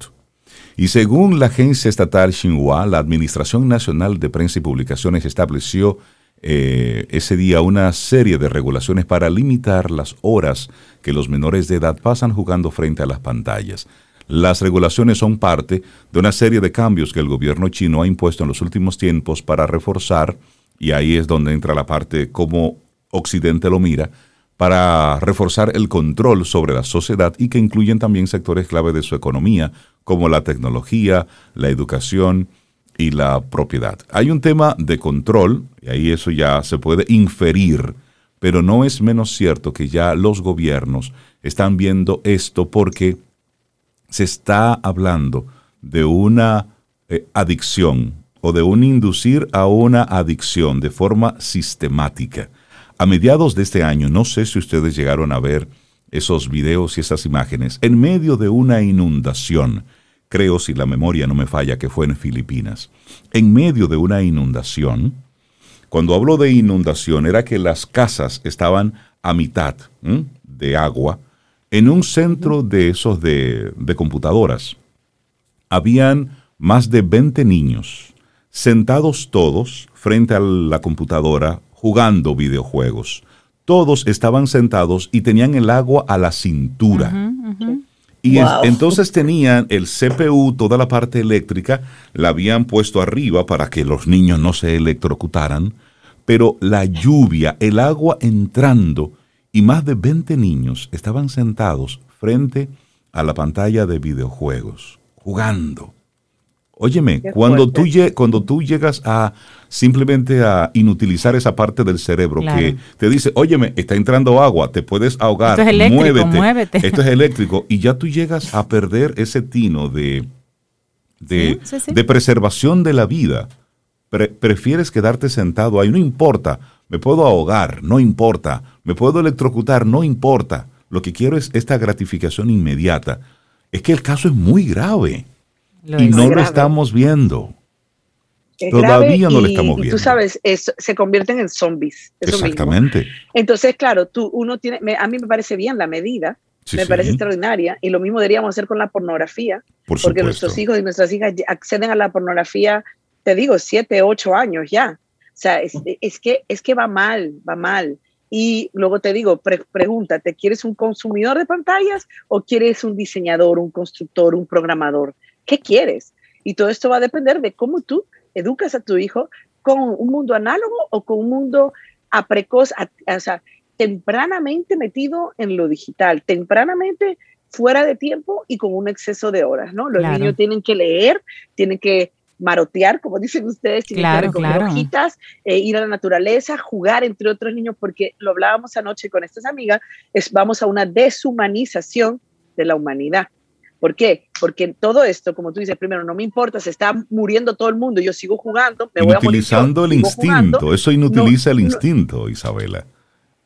Y según la agencia estatal Xinhua, la Administración Nacional de Prensa y Publicaciones estableció eh, ese día una serie de regulaciones para limitar las horas que los menores de edad pasan jugando frente a las pantallas. Las regulaciones son parte de una serie de cambios que el gobierno chino ha impuesto en los últimos tiempos para reforzar, y ahí es donde entra la parte como Occidente lo mira, para reforzar el control sobre la sociedad y que incluyen también sectores clave de su economía, como la tecnología, la educación y la propiedad. Hay un tema de control, y ahí eso ya se puede inferir, pero no es menos cierto que ya los gobiernos están viendo esto porque se está hablando de una eh, adicción o de un inducir a una adicción de forma sistemática. A mediados de este año, no sé si ustedes llegaron a ver esos videos y esas imágenes, en medio de una inundación, creo si la memoria no me falla que fue en Filipinas, en medio de una inundación, cuando hablo de inundación era que las casas estaban a mitad de agua en un centro de esos de, de computadoras. Habían más de 20 niños sentados todos frente a la computadora jugando videojuegos. Todos estaban sentados y tenían el agua a la cintura. Y entonces tenían el CPU, toda la parte eléctrica, la habían puesto arriba para que los niños no se electrocutaran, pero la lluvia, el agua entrando, y más de 20 niños estaban sentados frente a la pantalla de videojuegos, jugando. Óyeme, cuando tú, cuando tú llegas a simplemente a inutilizar esa parte del cerebro que te dice, óyeme, está entrando agua, te puedes ahogar, Esto es muévete, Esto es eléctrico. Y ya tú llegas a perder ese tino de, de, preservación de la vida. prefieres quedarte sentado ahí, no importa, me puedo ahogar, no importa, me puedo electrocutar, no importa. Lo que quiero es esta gratificación inmediata. Es que el caso es muy grave y no lo estamos viendo. Todavía no lo estamos viendo. tú sabes, se convierten en zombies. Exactamente. Entonces, claro, tú, uno tiene, a mí me parece bien la medida, me parece extraordinaria, y lo mismo deberíamos hacer con la pornografía, porque nuestros hijos y nuestras hijas acceden a la pornografía, te digo, siete, ocho años ya. O sea, es, que, es que va mal, va mal. Y luego te digo, pregúntate, ¿quieres un consumidor de pantallas o quieres un diseñador, un constructor, un programador? ¿Qué quieres? Y todo esto va a depender de cómo tú educas a tu hijo con un mundo análogo o con un mundo a precoz, o sea, tempranamente metido en lo digital, tempranamente fuera de tiempo y con un exceso de horas, ¿no? Los niños tienen que leer, tienen que marotear, como dicen ustedes, tienen Claro, que recoger claro. hojitas, eh, ir a la naturaleza, jugar entre otros niños, porque lo hablábamos anoche con estas amigas, es, vamos a una deshumanización de la humanidad. ¿Por qué? Porque en todo esto, como tú dices, primero, no me importa, se está muriendo todo el mundo, yo sigo jugando, me voy a morir Inutilizando el instinto. jugando. Eso inutiliza el no- instinto, Isabela.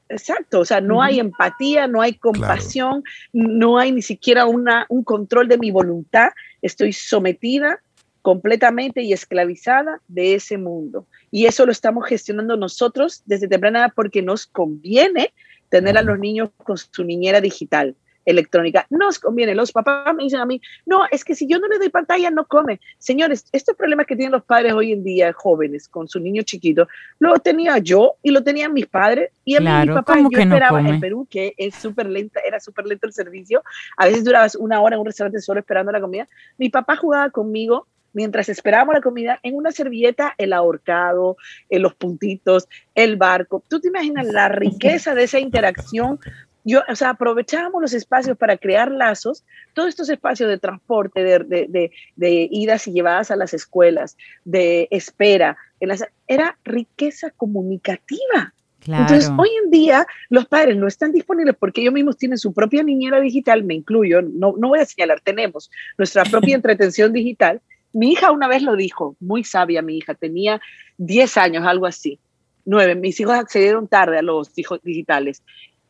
Exacto, o sea, no hay empatía, no hay compasión, no hay ni siquiera una, un control de mi voluntad, estoy sometida completamente y esclavizada de ese mundo. Y eso lo estamos gestionando nosotros desde temprana edad porque nos conviene tener a los niños con su niñera digital electrónica. Nos conviene. Los papás me dicen a mí, no, es que si yo no le doy pantalla, no come. Señores, estos problemas que tienen los padres hoy en día, jóvenes, con su niño chiquito, lo tenía yo y lo tenían mis padres y a mí Claro, mi papá. ¿cómo Yo que no esperaba come? en Perú, que es súper lenta, era súper lento el servicio. A veces durabas una hora en un restaurante solo esperando la comida. Mi papá jugaba conmigo mientras esperábamos la comida en una servilleta, el ahorcado, eh, los puntitos, el barco. ¿Tú te imaginas la riqueza de esa interacción? Yo, o sea, aprovechábamos los espacios para crear lazos, todos estos espacios de transporte, de, de, de, de idas y llevadas a las escuelas, de espera, las- era riqueza comunicativa. Claro. Entonces, hoy en día los padres no están disponibles porque ellos mismos tienen su propia niñera digital, me incluyo, no, no voy a señalar, tenemos nuestra propia entretención digital. Mi hija una vez lo dijo, muy sabia mi hija, tenía 10 años, algo así, 9. Mis hijos accedieron tarde a los hijos digitales.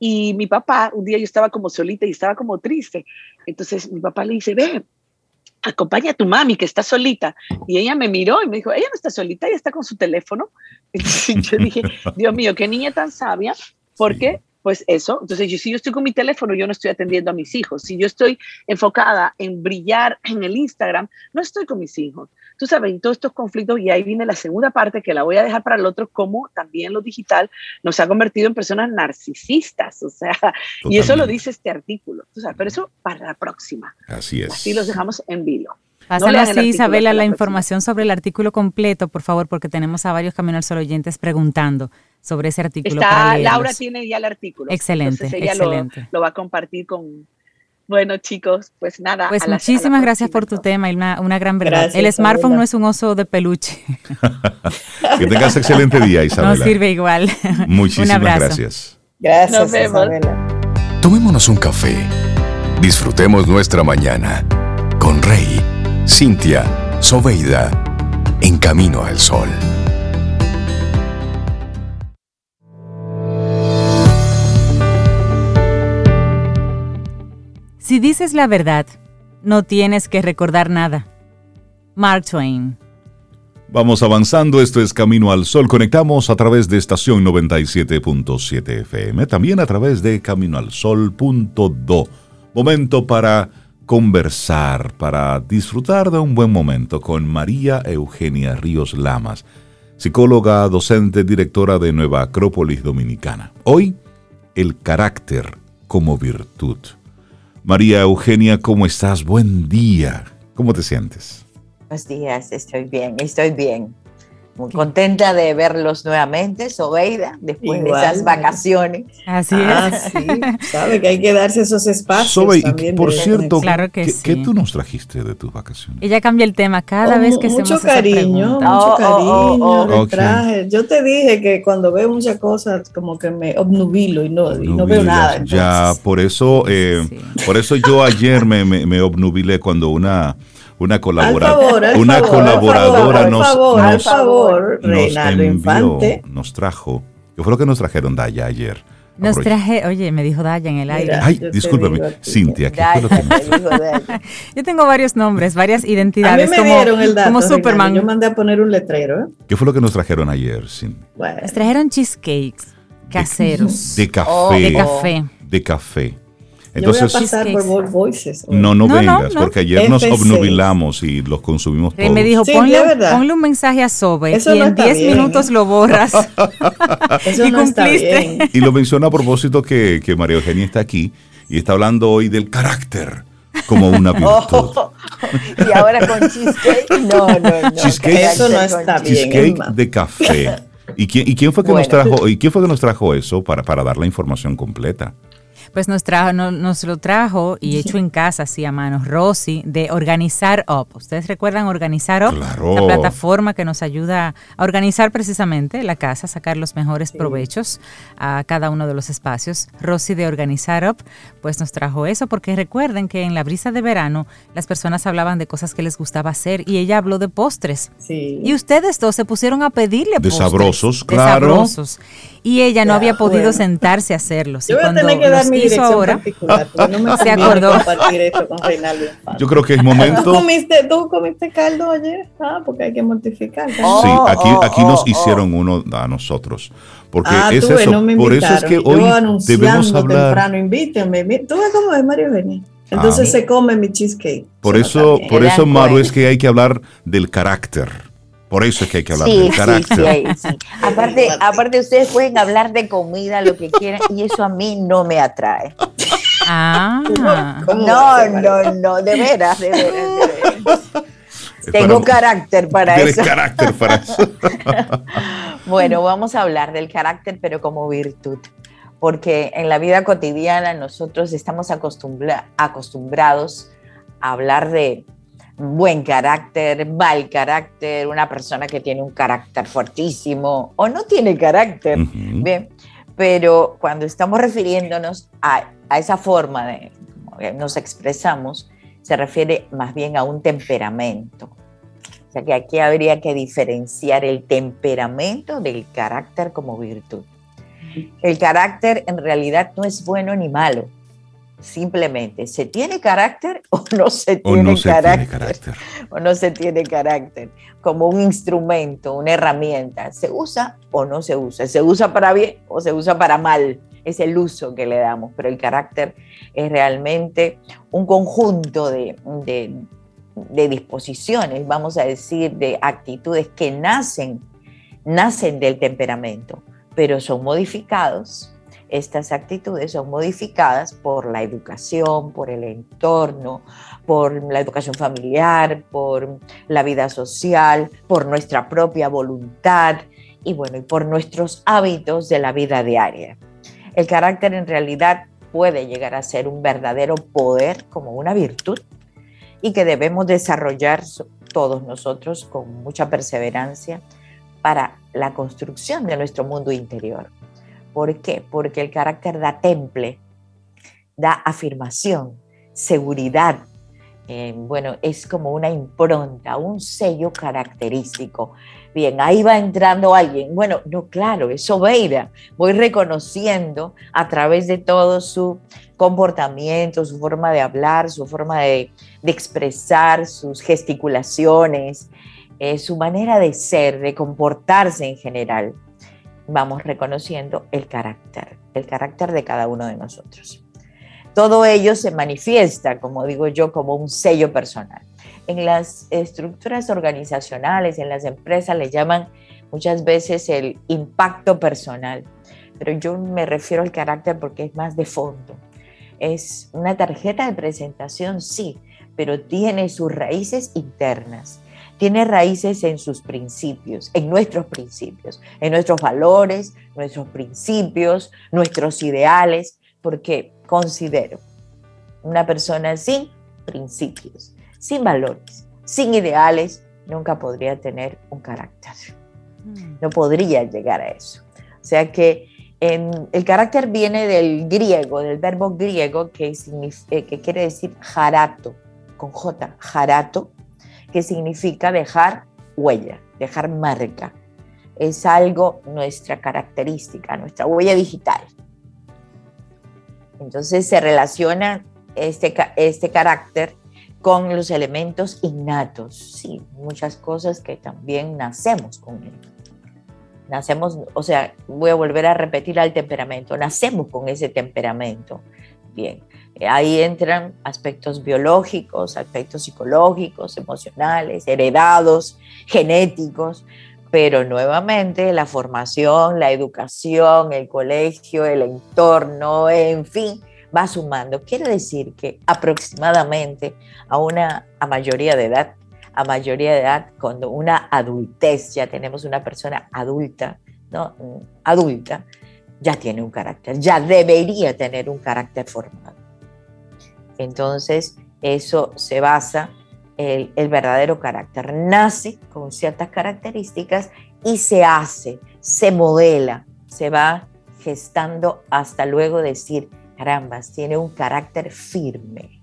Y mi papá, un día yo estaba como solita y estaba como triste. Entonces mi papá le dice, ve, acompaña a tu mami que está solita. Y ella me miró y me dijo, ella no está solita, ella está con su teléfono. Entonces yo dije, Dios mío, qué niña tan sabia, porque pues eso, entonces yo, si yo estoy con mi teléfono, yo no estoy atendiendo a mis hijos. Si yo estoy enfocada en brillar en el Instagram, no estoy con mis hijos. Tú sabes, en todos estos conflictos, y ahí viene la segunda parte que la voy a dejar para el otro, como también lo digital nos ha convertido en personas narcisistas, o sea, y eso lo dice este artículo, tú sabes, pero eso para la próxima. Así es. Así los dejamos en vilo. El así, Isabela, la la información sobre el artículo completo, por favor, porque tenemos a varios Camino al Sol oyentes preguntando sobre ese artículo. Está. Laura tiene ya el artículo. Excelente, ella lo- excelente. Lo, va a compartir con... Bueno, chicos, pues nada. Pues a la- a la muchísimas gracias por tu tema y una, una gran verdad. Gracias, el smartphone Isabela. no es un oso de peluche, Que tengas excelente día, no Isabela. sirve igual. Muchísimas gracias. Gracias, Nos vemos. Isabela. Tomémonos un café. Disfrutemos nuestra mañana con Rey, Cintia, Soveida, en camino al sol. Si dices la verdad, no tienes que recordar nada. Mark Twain. Vamos avanzando, esto es Camino al Sol. Conectamos a través de estación 97.7 FM, también a través de caminoalsol.do. Momento para conversar, para disfrutar de un buen momento con María Eugenia Ríos Lamas, psicóloga, docente, directora de Nueva Acrópolis Dominicana. Hoy, el carácter como virtud. María Eugenia, ¿cómo estás? Buen día. ¿Cómo te sientes? Buenos días, estoy bien, estoy bien. Muy contenta de verlos nuevamente, Sobeida, después de esas vacaciones. Así Ah, es. sí, sabe que hay que darse esos espacios. Sobe, y también por cierto. Claro que ¿qué, sí. qué tú nos trajiste de tus vacaciones? Ella cambia el tema cada Oh, vez que mucho hacemos esa cariño, pregunta. mucho Oh, oh, cariño, oh, oh. de Ok. traje. Yo te dije que cuando veo muchas cosas como que me obnubilo y no, y no veo nada. Ya, entonces. por eso, eh, Sí. por eso yo ayer me, me, me obnubilé cuando una, una, colabora- Al favor, al una favor, colaboradora al nos, favor, al nos- favor, nos Reinaldo envió, Infante. nos trajo. ¿Qué fue lo que nos trajeron allá ayer? Nos traje, oye, me dijo Daya en el aire. Mira. Ay, te discúlpame, digo a ti. Cintia, ¿qué fue lo que él. Yo tengo varios nombres, varias A mí identidades. me como, dieron el dato. como Reinaldo, Superman. Yo mandé a poner un letrero. ¿eh? ¿Qué fue lo que nos trajeron ayer, Cintia? Bueno, Nos trajeron cheesecakes caseros De café. Oh, de café. de café. Yo voy a Entonces, pasar por Voices. hoy. no, no, No, no, vengas, no. porque ayer nos F6. obnubilamos y los consumimos todos. me dijo, Sí, ponle, ponle un mensaje a Sobe Eso y no en está 10 bien. minutos lo borras. Eso y no está cumpliste. bien. Y lo menciona a propósito que, que María Eugenia está aquí y está hablando hoy del carácter como una virtud. Oh, y ahora con cheesecake, no, no, no. Cheesecake. Eso no está bien. Cheesecake Emma. de café. ¿Y quién, y quién fue que nos Bueno. trajo y quién fue que nos trajo eso para, para dar la información completa? Pues nos, trajo, nos lo trajo y hecho en casa, así a mano, Rosy, de Organizar Up. ¿Ustedes recuerdan Organizar Up? Claro. La plataforma que nos ayuda a organizar precisamente la casa, sacar los mejores provechos a cada uno de los espacios. Rosy de Organizar Up, pues nos trajo eso, porque recuerden que en la brisa de verano las personas hablaban de cosas que les gustaba hacer y ella habló de postres. Sí. Y ustedes dos se pusieron a pedirle De postres. sabrosos, de claro. sabrosos. Y ella no Ya, había podido bueno. sentarse a hacerlos. Yo voy a tener que dar mi hizo ahora, no me Se acordó. compartir esto con Reinaldo. Yo creo que es ¿Tú momento. comiste, ¿Tú comiste caldo ayer? Ah, porque hay que mortificar. Oh, Sí, aquí, oh, aquí nos oh, hicieron uno a nosotros. Porque ah, es tú eso. no me por eso es que hoy Yo anunciando debemos hablar. temprano, invítenme. Mi- Tú ves cómo es Mario Beni. Entonces Ah. se come mi cheesecake. Por eso, por eso, Maru, es que hay que hablar del carácter. Por eso es que hay que hablar Sí, del sí, carácter. sí, sí. Aparte, aparte, ustedes pueden hablar de comida, lo que quieran, y eso a mí no me atrae. Ah, ¿Cómo No, no, no, de veras, de veras, de veras. Tengo para- carácter para Tienes eso. carácter para eso. Bueno, vamos a hablar del carácter, pero como virtud, porque en la vida cotidiana nosotros estamos acostumbra- acostumbrados a hablar de buen carácter, mal carácter, una persona que tiene un carácter fuertísimo o no tiene carácter. Bien, pero cuando estamos refiriéndonos a, a esa forma de que nos expresamos, se refiere más bien a un temperamento. O sea que aquí habría que diferenciar el temperamento del carácter como virtud. El carácter en realidad no es bueno ni malo. Simplemente se tiene carácter o no se O tiene no se carácter tiene carácter. o no se tiene carácter, como un instrumento, una herramienta. ¿Se usa o no se usa? ¿Se usa para bien o se usa para mal? Es el uso que le damos, pero el carácter es realmente un conjunto de, de- de disposiciones, vamos a decir, de actitudes que nacen, nacen del temperamento, pero son modificados. Estas actitudes son modificadas por la educación, por el entorno, por la educación familiar, por la vida social, por nuestra propia voluntad y bueno, y por nuestros hábitos de la vida diaria. El carácter en realidad puede llegar a ser un verdadero poder como una virtud y que debemos desarrollar todos nosotros con mucha perseverancia para la construcción de nuestro mundo interior. ¿Por qué? Porque el carácter da temple, da afirmación, seguridad. Eh, bueno, es como una impronta, un sello característico. Bien, ahí va entrando alguien. Bueno, no, claro, es Obeida. Voy reconociendo a través de todo su comportamiento, su forma de hablar, su forma de, expresar, sus gesticulaciones, eh, su manera de ser, de comportarse en general. Vamos reconociendo el carácter, el carácter de cada uno de nosotros. Todo ello se manifiesta, como digo yo, como un sello personal. En las estructuras organizacionales, en las empresas, le llaman muchas veces el impacto personal, pero yo me refiero al carácter porque es más de fondo. Es una tarjeta de presentación, sí, pero tiene sus raíces internas, tiene raíces en sus principios, en nuestros principios, en nuestros valores, nuestros principios, nuestros ideales, porque considero una persona sin principios, sin valores, sin ideales, nunca podría tener un carácter. No podría llegar a eso. O sea que en- el carácter viene del griego, del verbo griego que, eh, que quiere decir jarato, con J, jarato, que significa dejar huella, dejar marca. Es algo, nuestra característica, nuestra huella digital. Entonces se relaciona este, este carácter con los elementos innatos, sí, muchas cosas que también nacemos con él. Nacemos, o sea, voy a volver a repetir al temperamento, nacemos con ese temperamento. Bien, ahí entran aspectos biológicos, aspectos psicológicos, emocionales, heredados, genéticos, pero nuevamente la formación, la educación, el colegio, el entorno, en fin, va sumando. Quiere decir que aproximadamente a una a mayoría de edad, a mayoría de edad, cuando una adultez, ya tenemos una persona adulta, ¿no? Mm, Adulta, ya tiene un carácter, ya debería tener un carácter formado. Entonces, eso se basa, el, el verdadero carácter nace con ciertas características y se hace, se modela, se va gestando hasta luego decir, carambas, tiene un carácter firme.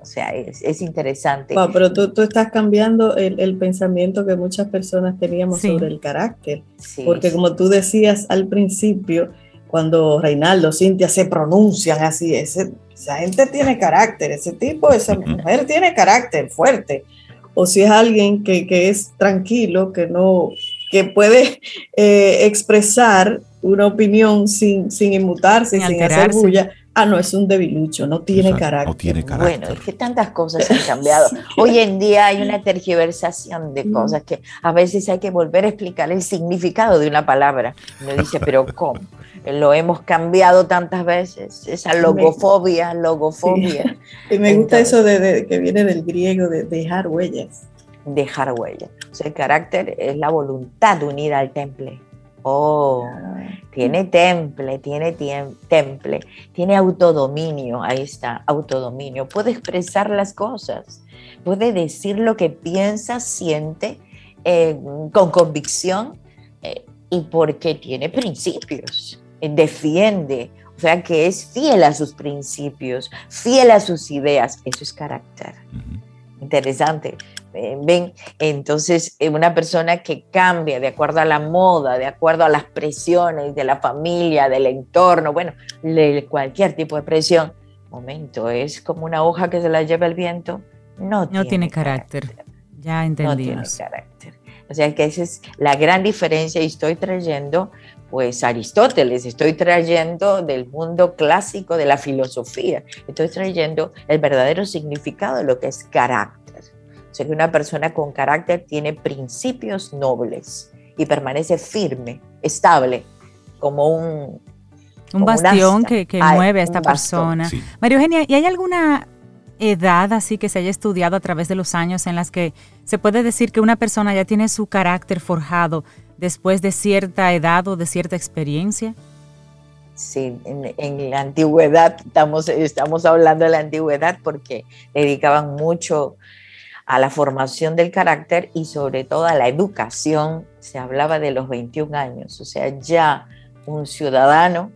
O sea, es, interesante. pero tú, tú, estás cambiando el, el, pensamiento que muchas personas teníamos sobre el carácter. porque como tú decías al principio, cuando Reinaldo, Cintia se pronuncian así, ese, esa gente tiene carácter, ese tipo, esa mujer tiene carácter fuerte. O si es alguien que, que es tranquilo, que no, que puede eh, expresar una opinión sin, sin inmutarse, sin, hacer bulla. Ah, no, es un debilucho, no tiene, carácter. no tiene carácter. Bueno, es que tantas cosas han cambiado. Hoy en día hay una tergiversación de mm. cosas que a veces hay que volver a explicar el significado de una palabra. Uno dice, pero ¿cómo? Lo hemos cambiado tantas veces, esa logofobia, logofobia. Y me gusta eso de, que viene del griego, de dejar huellas dejar huella. O sea, el carácter es la voluntad unida al temple. Oh, tiene temple, tiene temple, tiene autodominio, ahí está, autodominio. Puede expresar las cosas, puede decir lo que piensa, siente eh, con convicción eh, y porque tiene principios, eh, defiende, o sea que es fiel a sus principios, fiel a sus ideas, eso es carácter. Interesante. Eh, ven, entonces eh, una persona que cambia de acuerdo a la moda, de acuerdo a las presiones de la familia, del entorno, bueno, cualquier tipo de presión, momento, es como una hoja que se la lleva el viento, no, no tiene, carácter. Ya entendimos. No tiene carácter. O sea que esa es la gran diferencia y estoy trayendo pues Aristóteles, estoy trayendo del mundo clásico de la filosofía, estoy trayendo el verdadero significado de lo que es carácter que una persona con carácter tiene principios nobles y permanece firme, estable, como un... Un bastión que, mueve a esta persona. María Eugenia, ¿y hay alguna edad así que se haya estudiado a través de los años en las que se puede decir que una persona ya tiene su carácter forjado después de cierta edad o de cierta experiencia? Sí, en, la antigüedad, estamos, estamos hablando de la antigüedad porque dedicaban mucho a la formación del carácter y sobre todo a la educación, se hablaba de los 21 años, o sea, ya un ciudadano,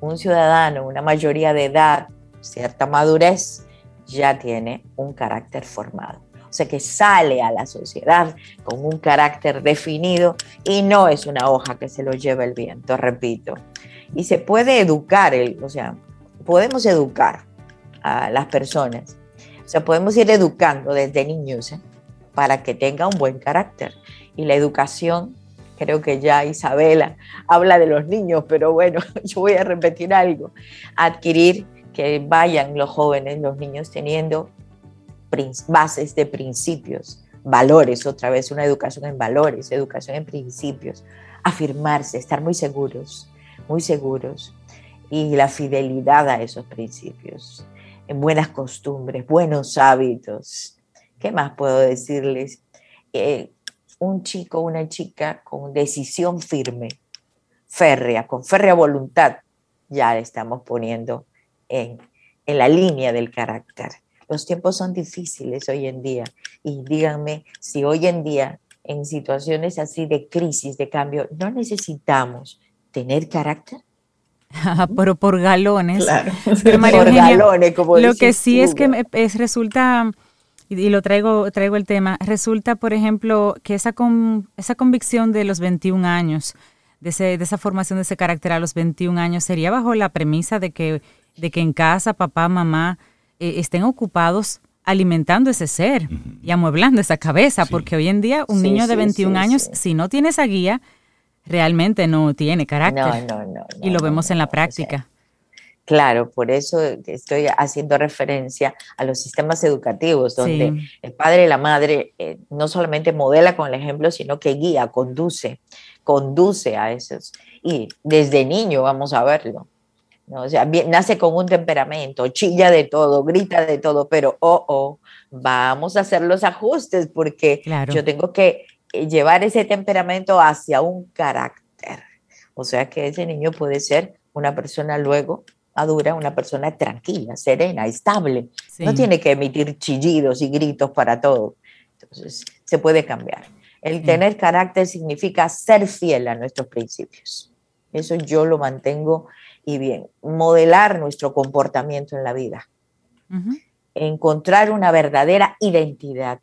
un ciudadano, una mayoría de edad, cierta madurez, ya tiene un carácter formado. O sea que sale a la sociedad con un carácter definido y no es una hoja que se lo lleva el viento, repito. Y se puede educar, o sea, podemos educar a las personas o sea, podemos ir educando desde niños ¿eh? para que tenga un buen carácter. Y la educación, creo que ya Isabela habla de los niños, pero bueno, yo voy a repetir algo. Adquirir que vayan los jóvenes, los niños teniendo bases de principios, valores, otra vez una educación en valores, educación en principios, afirmarse, estar muy seguros, muy seguros y la fidelidad a esos principios en buenas costumbres, buenos hábitos. ¿Qué más puedo decirles? Eh, un chico, una chica con decisión firme, férrea, con férrea voluntad, ya le estamos poniendo en, en la línea del carácter. Los tiempos son difíciles hoy en día y díganme si hoy en día en situaciones así de crisis, de cambio, no necesitamos tener carácter. pero por galones. Claro. por galones, como Lo que sí es que es, resulta, y, lo traigo, traigo el tema, resulta, por ejemplo, que esa, con, esa convicción de los 21 años, de, ese, de esa formación de ese carácter a los 21 años, sería bajo la premisa de que, de que en casa papá, mamá eh, estén ocupados alimentando ese ser y amueblando esa cabeza, porque hoy en día un niño de 21 años, si no tiene esa guía, realmente no tiene carácter. No, no, no. y lo vemos en la práctica. claro, por eso estoy haciendo referencia a los sistemas educativos, donde el padre y la madre eh, no solamente modela con el ejemplo, sino que guía, conduce, conduce a esos. Y desde niño vamos a verlo. ¿no? O sea, nace con un temperamento, chilla de todo, grita de todo, pero oh, oh, vamos a hacer los ajustes porque yo tengo que llevar ese temperamento hacia un carácter. O O sea que ese niño puede ser una persona luego madura, una persona tranquila, serena, estable. No tiene que emitir chillidos y gritos para todo. Entonces, se puede cambiar. El tener carácter significa ser fiel a nuestros principios. Eso yo lo mantengo y bien. Modelar nuestro comportamiento en la vida. Encontrar una verdadera identidad.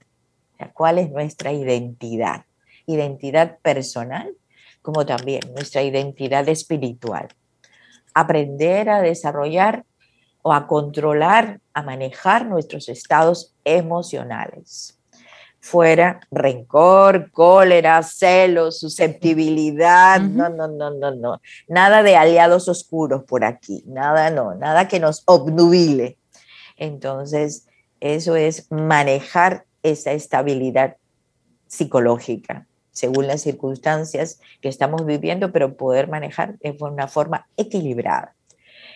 ¿Cuál es nuestra identidad? Identidad personal, como también nuestra identidad espiritual aprender a desarrollar o a controlar, a manejar nuestros estados emocionales. Fuera rencor, cólera, celos, susceptibilidad, no, no, no, no, no. Nada de aliados oscuros por aquí, nada, no, nada que nos obnubile. Entonces, eso es manejar esa estabilidad psicológica según las circunstancias que estamos viviendo, pero poder manejar de una forma equilibrada.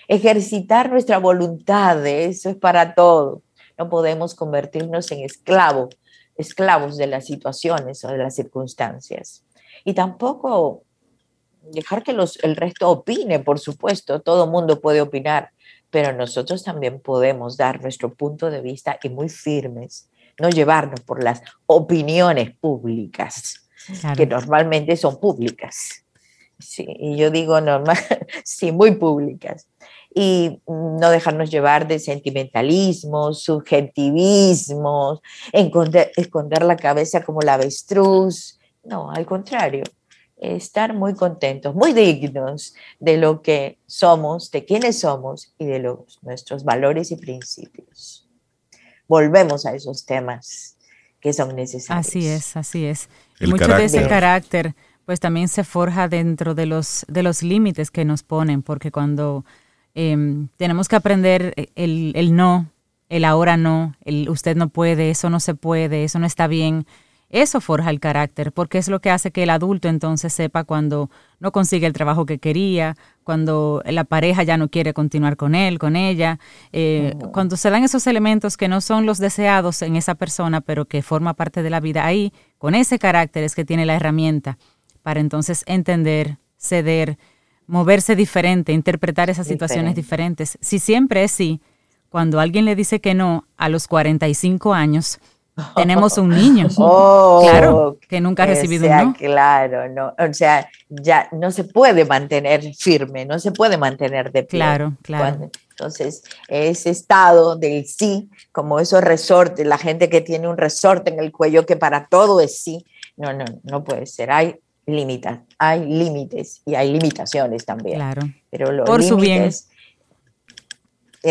Ejercitar nuestra voluntad, eso es para todo. No podemos convertirnos en esclavos, esclavos de las situaciones o de las circunstancias. Y tampoco dejar que los, el resto opine, por supuesto, todo mundo puede opinar, pero nosotros también podemos dar nuestro punto de vista y muy firmes, no llevarnos por las opiniones públicas que normalmente son públicas. Sí, y yo digo normal, sí, muy públicas. Y no dejarnos llevar de sentimentalismos, subjetivismos, esconder, esconder la cabeza como la avestruz. No, al contrario, estar muy contentos, muy dignos de lo que somos, de quiénes somos y de los, nuestros valores y principios. Volvemos a esos temas que son necesarios. Así es, así es. Mucho de ese carácter pues también se forja dentro de los, de los límites que nos ponen, porque cuando em, tenemos que aprender el, el, no, el ahora no, el usted no puede, eso no se puede, eso no está bien, eso forja el carácter, porque es lo que hace que el adulto entonces sepa cuando no consigue el trabajo que quería, cuando la pareja ya no quiere continuar con él, con ella, eh, cuando se dan esos elementos que no son los deseados en esa persona, pero que forma parte de la vida, ahí, con ese carácter es que tiene la herramienta para entonces entender, ceder, moverse diferente, interpretar esas situaciones diferentes. Si siempre es sí, cuando alguien le dice que no a los 45 años, tenemos un niño. Oh, claro, que nunca ha recibido o sea, un Claro, no, o sea, ya no se puede mantener firme, no se puede mantener de pie. Claro, claro. entonces, ese estado del sí, como esos resortes, la gente que tiene un resorte en el cuello que para todo es sí, no, no, no puede ser. Hay límites, hay límites y hay limitaciones también. Claro. Pero los Por su bien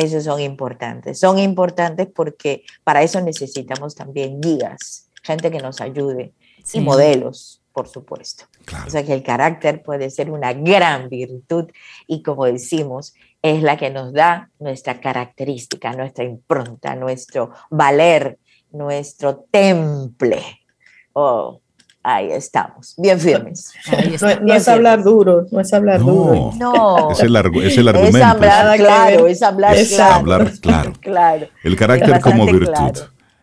esos son importantes. Son importantes porque para eso necesitamos también guías, gente que nos ayude y modelos, por supuesto. O sea que el carácter puede ser una gran virtud y como decimos, es la que nos da nuestra característica, nuestra impronta, nuestro valer, nuestro temple. Oh, ahí estamos, bien firmes. no, es hablar duro, no es hablar duro. No, es el, es el argumento. Es hablar claro, es hablar claro. claro. El carácter como virtud.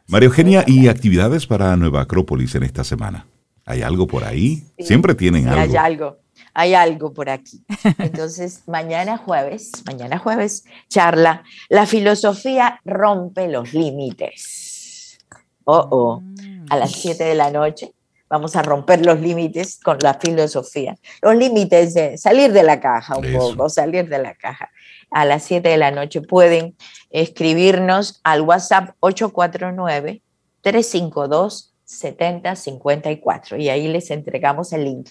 María Eugenia, ¿y actividades para Nueva Acrópolis en esta semana? ¿Hay algo por ahí? Siempre tienen algo. Hay algo, hay algo por aquí. Entonces, mañana jueves, mañana jueves, charla, la filosofía rompe los límites. Oh, oh, a las 7 de la noche vamos a romper los límites con la filosofía. Los límites de salir de la caja un poco, salir de la caja. A las 7 de la noche pueden escribirnos al WhatsApp 849-352-7054 y ahí les entregamos el link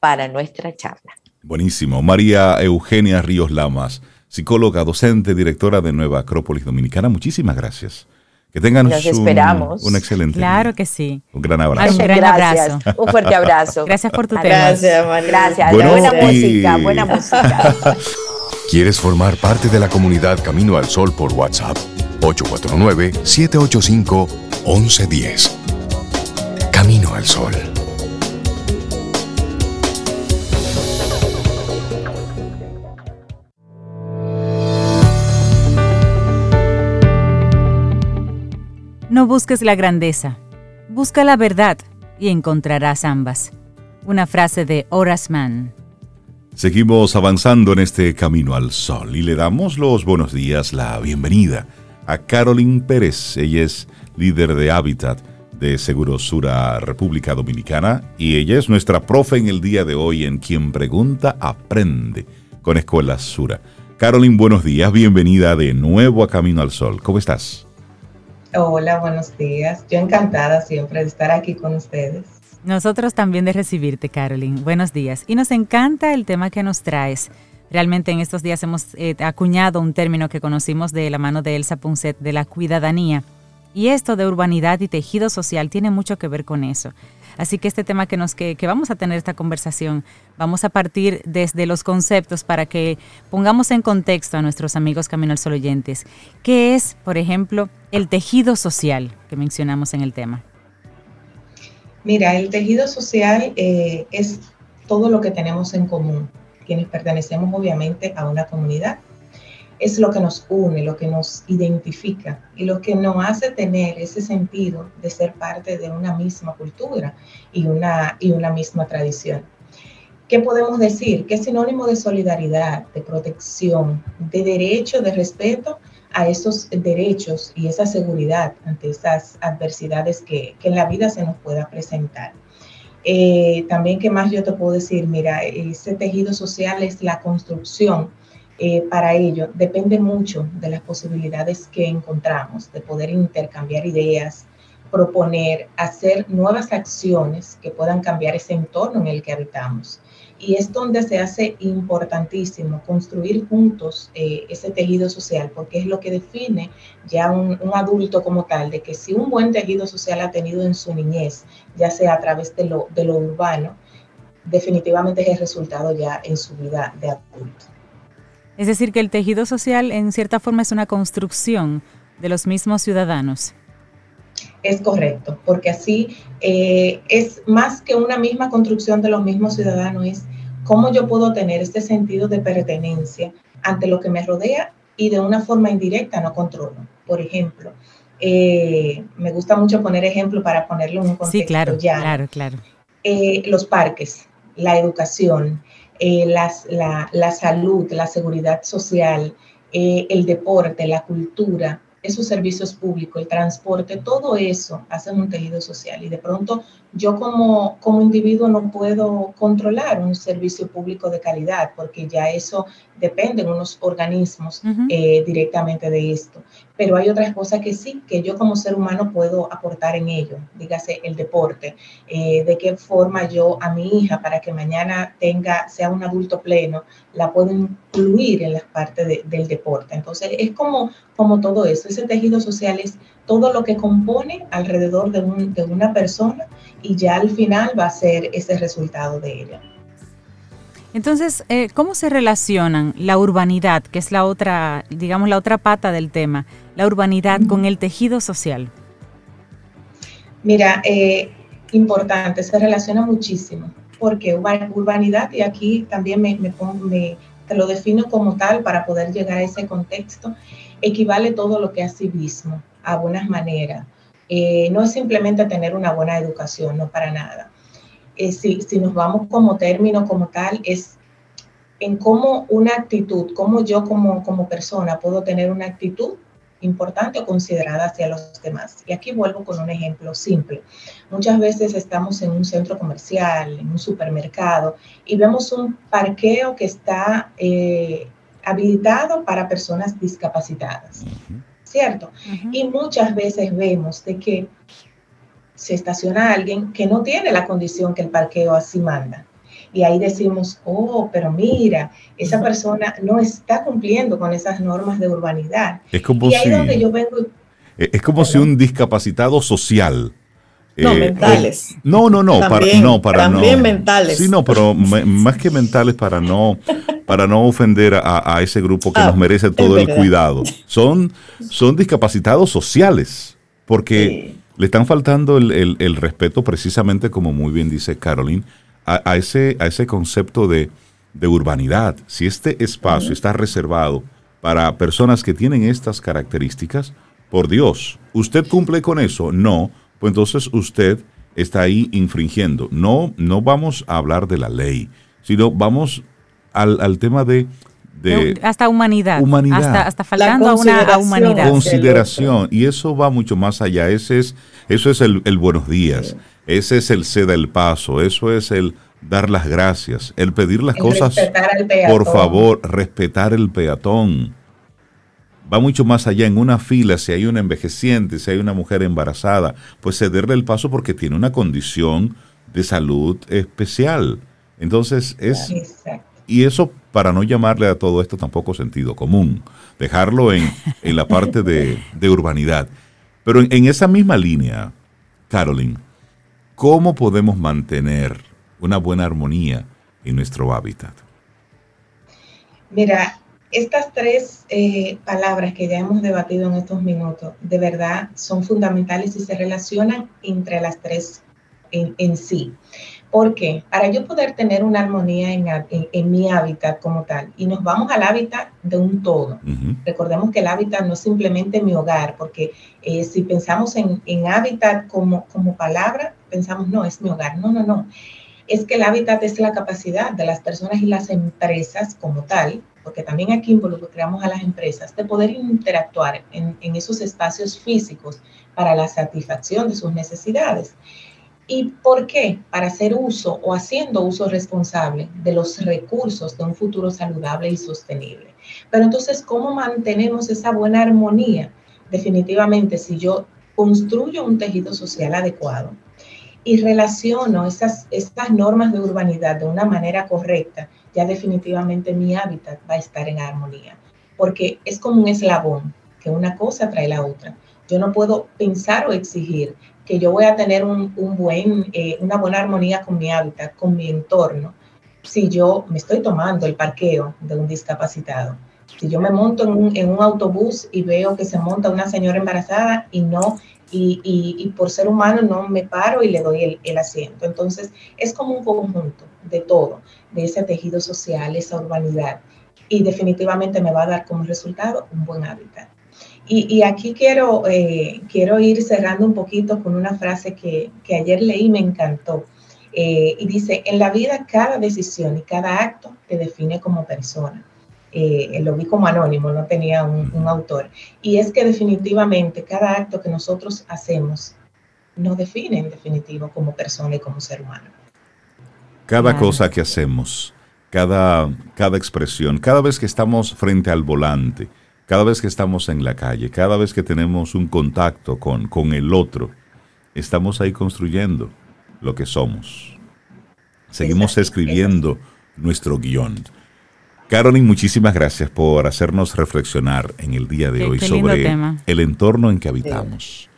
para nuestra charla. Buenísimo. María Eugenia Ríos Lamas, psicóloga, docente, directora de Nueva Acrópolis Dominicana, muchísimas gracias. Que tengan un, excelente Claro que sí. Un gran abrazo. Un gran abrazo. Un fuerte abrazo. Gracias por tu tema. Gracias, Gracias. buena música, buena música. ¿Quieres formar parte de la comunidad Camino al Sol por WhatsApp? 849-785-1110. Camino al Sol. No busques la grandeza, busca la verdad y encontrarás ambas. Una frase de Horace Mann. Seguimos avanzando en este camino al sol y le damos los buenos días, la bienvenida a Carolyn Pérez. Ella es líder de Hábitat de Segurosura República Dominicana y ella es nuestra profe en el día de hoy en Quien Pregunta Aprende con Escuela Sura. Carolyn, buenos días, bienvenida de nuevo a Camino al Sol. ¿Cómo estás? Hola, buenos días. Yo encantada siempre de estar aquí con ustedes. Nosotros también de recibirte, Carolyn. Buenos días. Y nos encanta el tema que nos traes. Realmente en estos días hemos eh, acuñado un término que conocimos de la mano de Elsa Punset, de la cuidadanía. Y esto de urbanidad y tejido social tiene mucho que ver con eso. Así que este tema que, nos, que, que, vamos a tener esta conversación, vamos a partir desde los conceptos para que pongamos en contexto a nuestros amigos Camino al Sol oyentes. ¿Qué es, por ejemplo, el tejido social que mencionamos en el tema? Mira, el tejido social eh, es todo lo que tenemos en común, quienes pertenecemos obviamente a una comunidad. Es lo que nos une, lo que nos identifica y lo que nos hace tener ese sentido de ser parte de una misma cultura y una, y una misma tradición. ¿Qué podemos decir? Que es sinónimo de solidaridad, de protección, de derecho, de respeto a esos derechos y esa seguridad ante esas adversidades que, en la vida se nos pueda presentar. Eh, también, ¿qué más yo te puedo decir? Mira, ese tejido social es la construcción. Eh, para ello depende mucho de las posibilidades que encontramos, de poder intercambiar ideas, proponer, hacer nuevas acciones que puedan cambiar ese entorno en el que habitamos y es donde se hace importantísimo construir juntos eh, ese tejido social, porque es lo que define ya un, adulto como tal, de que si un buen tejido social ha tenido en su niñez, ya sea a través de lo, de lo urbano, definitivamente es el resultado ya en su vida de adulto. Es decir, que el tejido social en cierta forma es una construcción de los mismos ciudadanos. Es correcto, porque así eh, es más que una misma construcción de los mismos ciudadanos, es cómo yo puedo tener este sentido de pertenencia ante lo que me rodea y de una forma indirecta no controlo. Por ejemplo, eh, me gusta mucho poner ejemplo para ponerlo en un contexto sí, claro, Claro, claro. Eh, los parques, la educación, la, la, salud, la seguridad social, el deporte, la cultura, esos servicios públicos, el transporte, todo eso hace un tejido social y de pronto yo como, como individuo no puedo controlar un servicio público de calidad porque ya eso depende de unos organismos eh, directamente de esto. Pero hay otras cosas que sí, que yo como ser humano puedo aportar en ello, dígase el deporte, eh, de qué forma yo a mi hija para que mañana tenga, sea un adulto pleno, la puedo incluir en las partes del deporte. Entonces es como, como todo eso, ese tejido social es todo lo que compone alrededor de, un, de una persona y ya al final va a ser ese resultado de ella. Entonces, eh, ¿cómo se relacionan la urbanidad, que es la otra, digamos, la otra pata del tema, la urbanidad con el tejido social? Mira, eh, importante, se relaciona muchísimo, porque urbanidad, y aquí también me, me, te lo defino como tal para poder llegar a ese contexto, equivale todo lo que es civismo, a buenas maneras, eh, no es simplemente tener una buena educación, no para nada. Eh, si, si, nos vamos como término, como tal, es en cómo una actitud, cómo yo como, como persona puedo tener una actitud importante o considerada hacia los demás. Y aquí vuelvo con un ejemplo simple. Muchas veces estamos en un centro comercial, en un supermercado, y vemos un parqueo que está eh, habilitado para personas discapacitadas. ¿cierto? Y muchas veces vemos de que se estaciona alguien que no tiene la condición que el parqueo así manda. Y ahí decimos, oh, pero mira, esa persona no está cumpliendo con esas normas de urbanidad. Es como y ahí si, donde yo vengo. Es como si un discapacitado social. No, eh, mentales. no, no, no, para, no, para también mentales. Sí, no, pero más que mentales para no para no ofender a, ese grupo que ah, nos merece todo el cuidado. Son, son discapacitados sociales, porque le están faltando el, respeto precisamente, como muy bien dice Caroline, a, ese, a ese concepto de, urbanidad. Si este espacio está reservado para personas que tienen estas características, por Dios, ¿usted cumple con eso? No, pues entonces usted está ahí infringiendo. No, no vamos a hablar de la ley, sino vamos al, al tema de, de hasta humanidad, Humanidad. Hasta, hasta faltando a una a consideración. humanidad. consideración. Y eso va mucho más allá. Ese es, eso es el, el buenos días. Ese es el ceda el paso. Eso es el dar las gracias. El pedir las El cosas. respetar al peatón. Por favor, respetar el peatón. Va mucho más allá. En una fila, si hay una envejeciente, si hay una mujer embarazada, pues cederle el paso porque tiene una condición de salud especial. Entonces, es, Exacto. Y eso para no llamarle a todo esto tampoco sentido común, dejarlo en, en la parte de, de urbanidad. Pero en, en esa misma línea, Carolyn, ¿cómo podemos mantener una buena armonía en nuestro hábitat? Mira, estas tres eh, palabras que ya hemos debatido en estos minutos, de verdad son fundamentales y se relacionan entre las tres en, en sí. ¿Por qué? Para yo poder tener una armonía en, ha- en- en mi hábitat como tal, y nos vamos al hábitat de un todo. Recordemos que el hábitat no es simplemente mi hogar, porque eh, si pensamos en, en hábitat como, como palabra, pensamos, no, es mi hogar. No, no, no. Es que el hábitat es la capacidad de las personas y las empresas como tal, porque también aquí involucramos a las empresas, de poder interactuar en esos espacios físicos para la satisfacción de sus necesidades. ¿Y por qué? Para hacer uso o haciendo uso responsable de los recursos de un futuro saludable y sostenible. Pero entonces, ¿cómo mantenemos esa buena armonía? Definitivamente, si yo construyo un tejido social adecuado y relaciono esas, estas normas de urbanidad de una manera correcta, ya definitivamente mi hábitat va a estar en armonía. Porque es como un eslabón, que una cosa trae la otra. Yo no puedo pensar o exigir que yo voy a tener un, un buen, eh, una buena armonía con mi hábitat, con mi entorno, si yo me estoy tomando el parqueo de un discapacitado. Si yo me monto en un, en un autobús y veo que se monta una señora embarazada y no, y, y- y por ser humano no me paro y le doy el, el asiento. Entonces, es como un conjunto de todo, de ese tejido social, esa urbanidad. Y definitivamente me va a dar como resultado un buen hábitat. Y, y aquí quiero, eh, quiero ir cerrando un poquito con una frase que, que ayer leí y me encantó. Eh, y dice, en la vida cada decisión y cada acto te define como persona. Eh, lo vi como anónimo, no tenía un, un autor. Y es que definitivamente cada acto que nosotros hacemos nos define en definitivo como persona y como ser humano. Cada Claro. cosa que hacemos, cada, cada expresión, cada vez que estamos frente al volante, cada vez que estamos en la calle, cada vez que tenemos un contacto con, con el otro, estamos ahí construyendo lo que somos. Seguimos Exacto, escribiendo nuestro guion. Carolyn, muchísimas gracias por hacernos reflexionar en el día de Qué- hoy qué sobre tema. el entorno en que habitamos,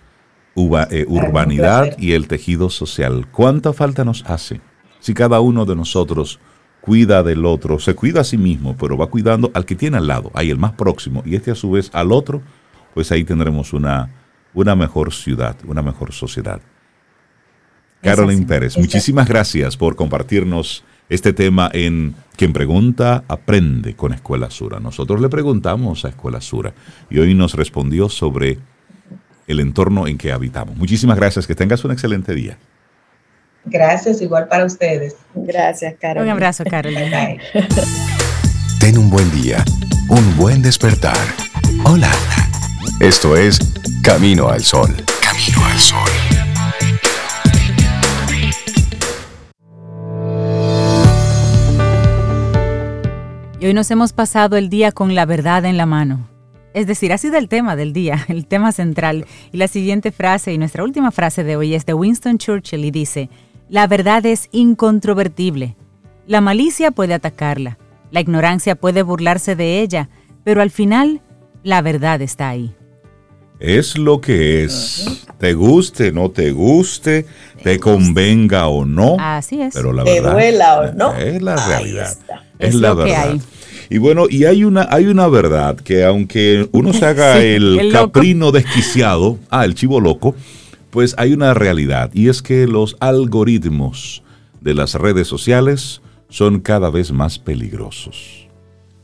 Uba- eh, urbanidad y el tejido social. ¿Cuánta falta nos hace si cada uno de nosotros cuida del otro, se cuida a sí mismo, pero va cuidando al que tiene al lado, ahí el más próximo, y este a su vez al otro, pues ahí tendremos una, una mejor ciudad, una mejor sociedad. Carolyn. Pérez, muchísimas gracias por compartirnos este tema en Quien pregunta, aprende con Escuela Sura. Nosotros le preguntamos a Escuela Sura y hoy nos respondió sobre el entorno en que habitamos. Muchísimas gracias, que tengas un excelente día. Gracias, igual para ustedes. Gracias, Carol. Un abrazo, bye. Ten un buen día, un buen despertar. Hola. Esto es Camino al Sol. Camino al Sol. Y hoy nos hemos pasado el día con la verdad en la mano. Es decir, ha sido el tema del día, el tema central. Y la siguiente frase y nuestra última frase de hoy es de Winston Churchill y dice, la verdad es incontrovertible. La malicia puede atacarla, la ignorancia puede burlarse de ella, pero al final la verdad está ahí. Es lo que es. Te guste, no te guste, te convenga o no. Así es. Pero la Te verdad duela o no. es la realidad. Es, Es la lo que verdad. hay. Y bueno, y hay una, hay una verdad que aunque uno se haga Sí, el, el caprino desquiciado, ah, el chivo loco, pues hay una realidad y es que los algoritmos de las redes sociales son cada vez más peligrosos.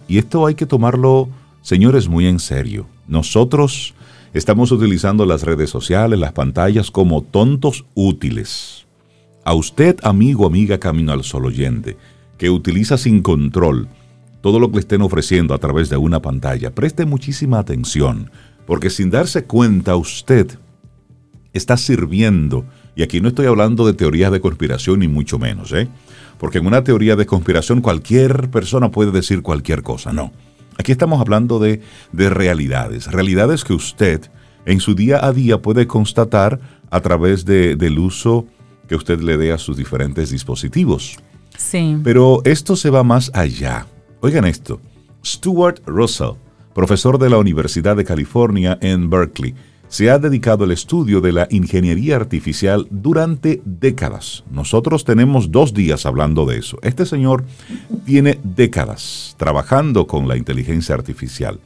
Y esto hay que tomarlo, señores, muy en serio. Nosotros estamos utilizando las redes sociales, las pantallas como tontos útiles. A usted, amigo, amiga Camino al Sol oyente, que utiliza sin control todo lo que le estén ofreciendo a través de una pantalla, preste muchísima atención, porque sin darse cuenta usted está sirviendo, y aquí no estoy hablando de teorías de conspiración ni mucho menos, ¿eh? porque en una teoría de conspiración cualquier persona puede decir cualquier cosa, no. Aquí estamos hablando de, de realidades, realidades que usted en su día a día puede constatar a través de, del uso que usted le dé a sus diferentes dispositivos. Sí. Pero esto se va más allá. Oigan esto. Stuart Russell, profesor de la Universidad de California en Berkeley, se ha dedicado al estudio de la ingeniería artificial durante décadas. Nosotros tenemos dos días hablando de eso. Este señor tiene décadas trabajando con la inteligencia artificial.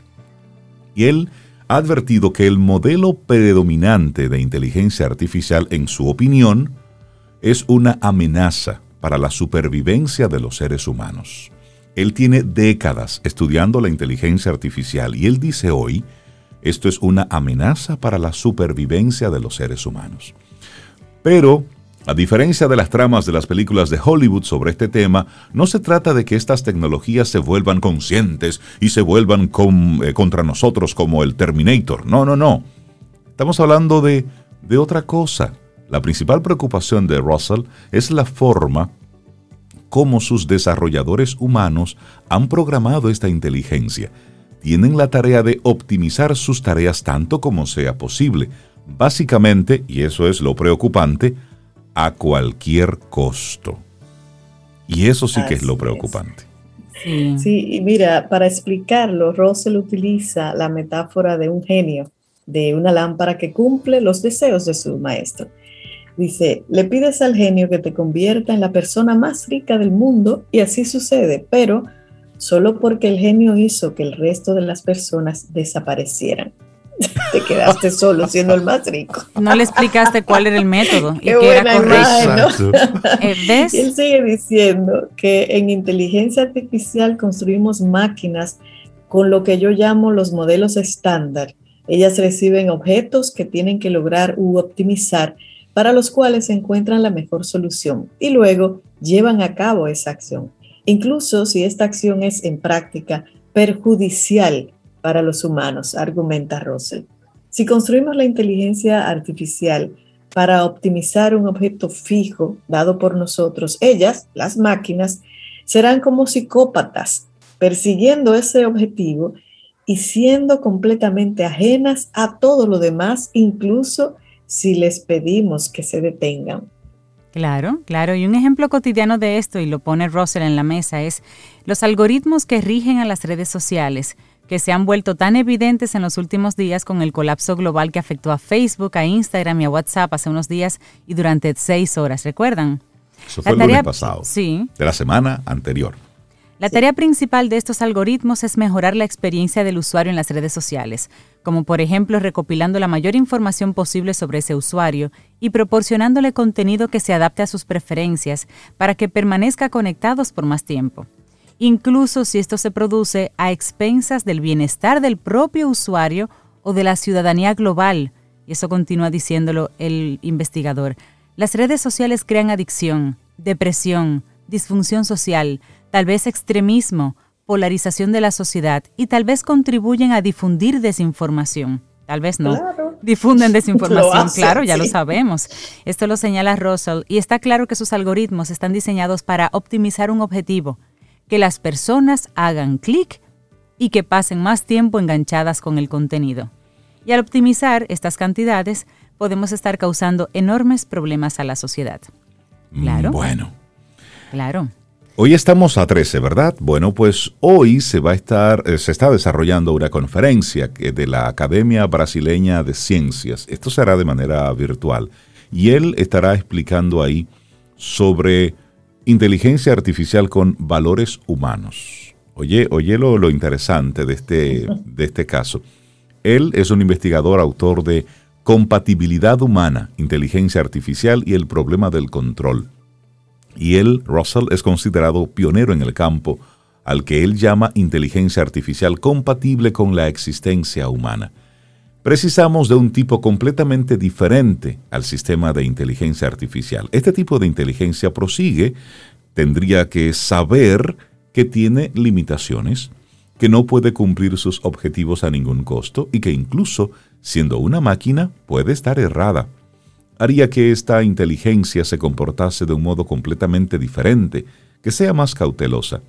Y él ha advertido que el modelo predominante de inteligencia artificial, en su opinión, es una amenaza para la supervivencia de los seres humanos. Él tiene décadas estudiando la inteligencia artificial y él dice hoy, esto es una amenaza para la supervivencia de los seres humanos. Pero, a diferencia de las tramas de las películas de Hollywood sobre este tema, no se trata de que estas tecnologías se vuelvan conscientes y se vuelvan eh, contra nosotros como el Terminator. No, no, no. Estamos hablando de, de otra cosa. La principal preocupación de Russell es la forma como sus desarrolladores humanos han programado esta inteligencia. Tienen la tarea de optimizar sus tareas tanto como sea posible, básicamente, y eso es lo preocupante, a cualquier costo. Y eso sí que es lo preocupante. Sí. y mira, para explicarlo, Russell utiliza la metáfora de un genio, de una lámpara que cumple los deseos de su maestro. Dice, le pides al genio que te convierta en la persona más rica del mundo y así sucede, pero solo porque el genio hizo que el resto de las personas desaparecieran. Te quedaste solo siendo el más rico. No le explicaste cuál era el método y Qué que buena era imagen, correcto. Eh, ¿Ves? Y él sigue diciendo que en inteligencia artificial construimos máquinas con lo que yo llamo los modelos estándar. Ellas reciben objetos que tienen que lograr u optimizar para los cuales encuentran la mejor solución y luego llevan a cabo esa acción, incluso si esta acción es en práctica perjudicial para los humanos, argumenta Russell. Si construimos la inteligencia artificial para optimizar un objeto fijo dado por nosotros, ellas, las máquinas, serán como psicópatas persiguiendo ese objetivo y siendo completamente ajenas a todo lo demás, incluso si les pedimos que se detengan. Claro, claro. Y un ejemplo cotidiano de esto, y lo pone Russell en la mesa, es los algoritmos que rigen a las redes sociales, que se han vuelto tan evidentes en los últimos días con el colapso global que afectó a Facebook, a Instagram y a WhatsApp hace unos días y durante seis horas, ¿recuerdan? Eso fue La el lunes pasado. Sí. De la semana anterior. La tarea principal de estos algoritmos es mejorar la experiencia del usuario en las redes sociales, como por ejemplo recopilando la mayor información posible sobre ese usuario y proporcionándole contenido que se adapte a sus preferencias para que permanezca conectados por más tiempo, incluso si esto se produce a expensas del bienestar del propio usuario o de la ciudadanía global. Y eso continúa diciéndolo el investigador. Las redes sociales crean adicción, depresión, disfunción social, tal vez extremismo, polarización de la sociedad y tal vez contribuyen a difundir desinformación. Tal vez no. Claro. Difunden desinformación, claro, ya lo sabemos. Esto lo señala Russell y está claro que sus algoritmos están diseñados para optimizar un objetivo, que las personas hagan clic y que pasen más tiempo enganchadas con el contenido. Y al optimizar estas cantidades, podemos estar causando enormes problemas a la sociedad. Claro. Mm, Bueno. Claro. Hoy estamos a 13, ¿verdad? Bueno, pues hoy se va a estar, eh, se está desarrollando una conferencia de la Academia Brasileña de Ciencias. Esto será de manera virtual. Y él estará explicando ahí sobre inteligencia artificial con valores humanos. Oye, oye lo, lo interesante de este, de este caso. Él es un investigador, autor de Compatibilidad Humana, Inteligencia Artificial y el Problema del Control. Y él, Russell, es considerado pionero en el campo al que él llama inteligencia artificial compatible con la existencia humana. Precisamos de un tipo completamente diferente al sistema de inteligencia artificial. Este tipo de inteligencia prosigue, tendría que saber que tiene limitaciones, que no puede cumplir sus objetivos a ningún costo y que incluso, siendo una máquina, puede estar errada. Haría que esta inteligencia se comportase de un modo completamente diferente, que sea más cautelosa,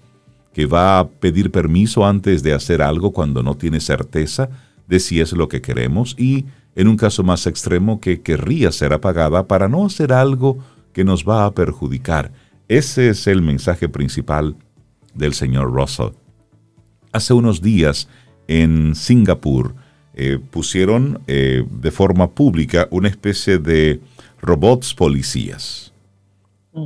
que va a pedir permiso antes de hacer algo cuando no tiene certeza de si es lo que queremos y, en un caso más extremo, que querría ser apagada para no hacer algo que nos va a perjudicar. Ese es el mensaje principal del señor Russell. Hace unos días en Singapur eh, pusieron eh, de forma pública una especie de robots policías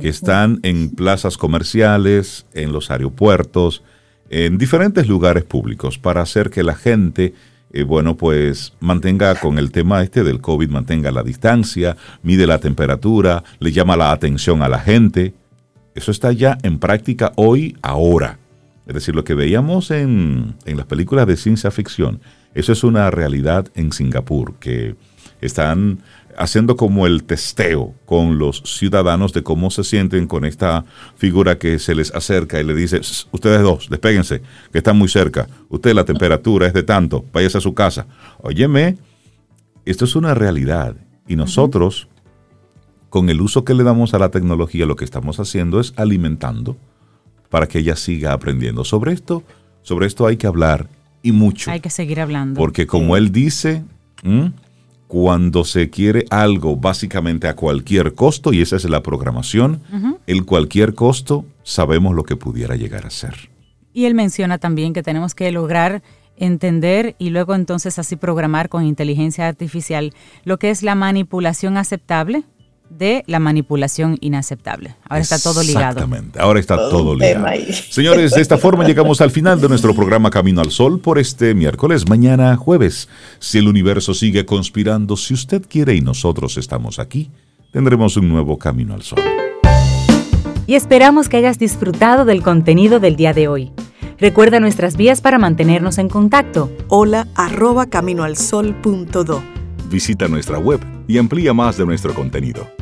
que están en plazas comerciales, en los aeropuertos, en diferentes lugares públicos para hacer que la gente, eh, bueno, pues mantenga con el tema este del COVID, mantenga la distancia, mide la temperatura, le llama la atención a la gente. Eso está ya en práctica hoy, ahora. Es decir, lo que veíamos en, en las películas de ciencia ficción, eso es una realidad en Singapur, que están haciendo como el testeo con los ciudadanos de cómo se sienten con esta figura que se les acerca y le dice, ustedes dos, despéguense, que están muy cerca, usted la temperatura es de tanto, váyase a su casa. Óyeme, esto es una realidad y nosotros, con el uso que le damos a la tecnología, lo que estamos haciendo es alimentando para que ella siga aprendiendo. Sobre esto, sobre esto hay que hablar y mucho. Hay que seguir hablando. Porque como él dice, cuando se quiere algo básicamente a cualquier costo, y esa es la programación, el cualquier costo sabemos lo que pudiera llegar a ser. Y él menciona también que tenemos que lograr entender y luego entonces así programar con inteligencia artificial lo que es la manipulación aceptable de la manipulación inaceptable. Ahora está todo ligado. Exactamente, ahora está todo, ligado. Señores, de esta forma llegamos al final de nuestro programa Camino al Sol por este miércoles, mañana jueves. Si el universo sigue conspirando, si usted quiere y nosotros estamos aquí, tendremos un nuevo Camino al Sol. Y esperamos que hayas disfrutado del contenido del día de hoy. Recuerda nuestras vías para mantenernos en contacto. Hola arroba caminoalsol.do. Visita nuestra web y amplía más de nuestro contenido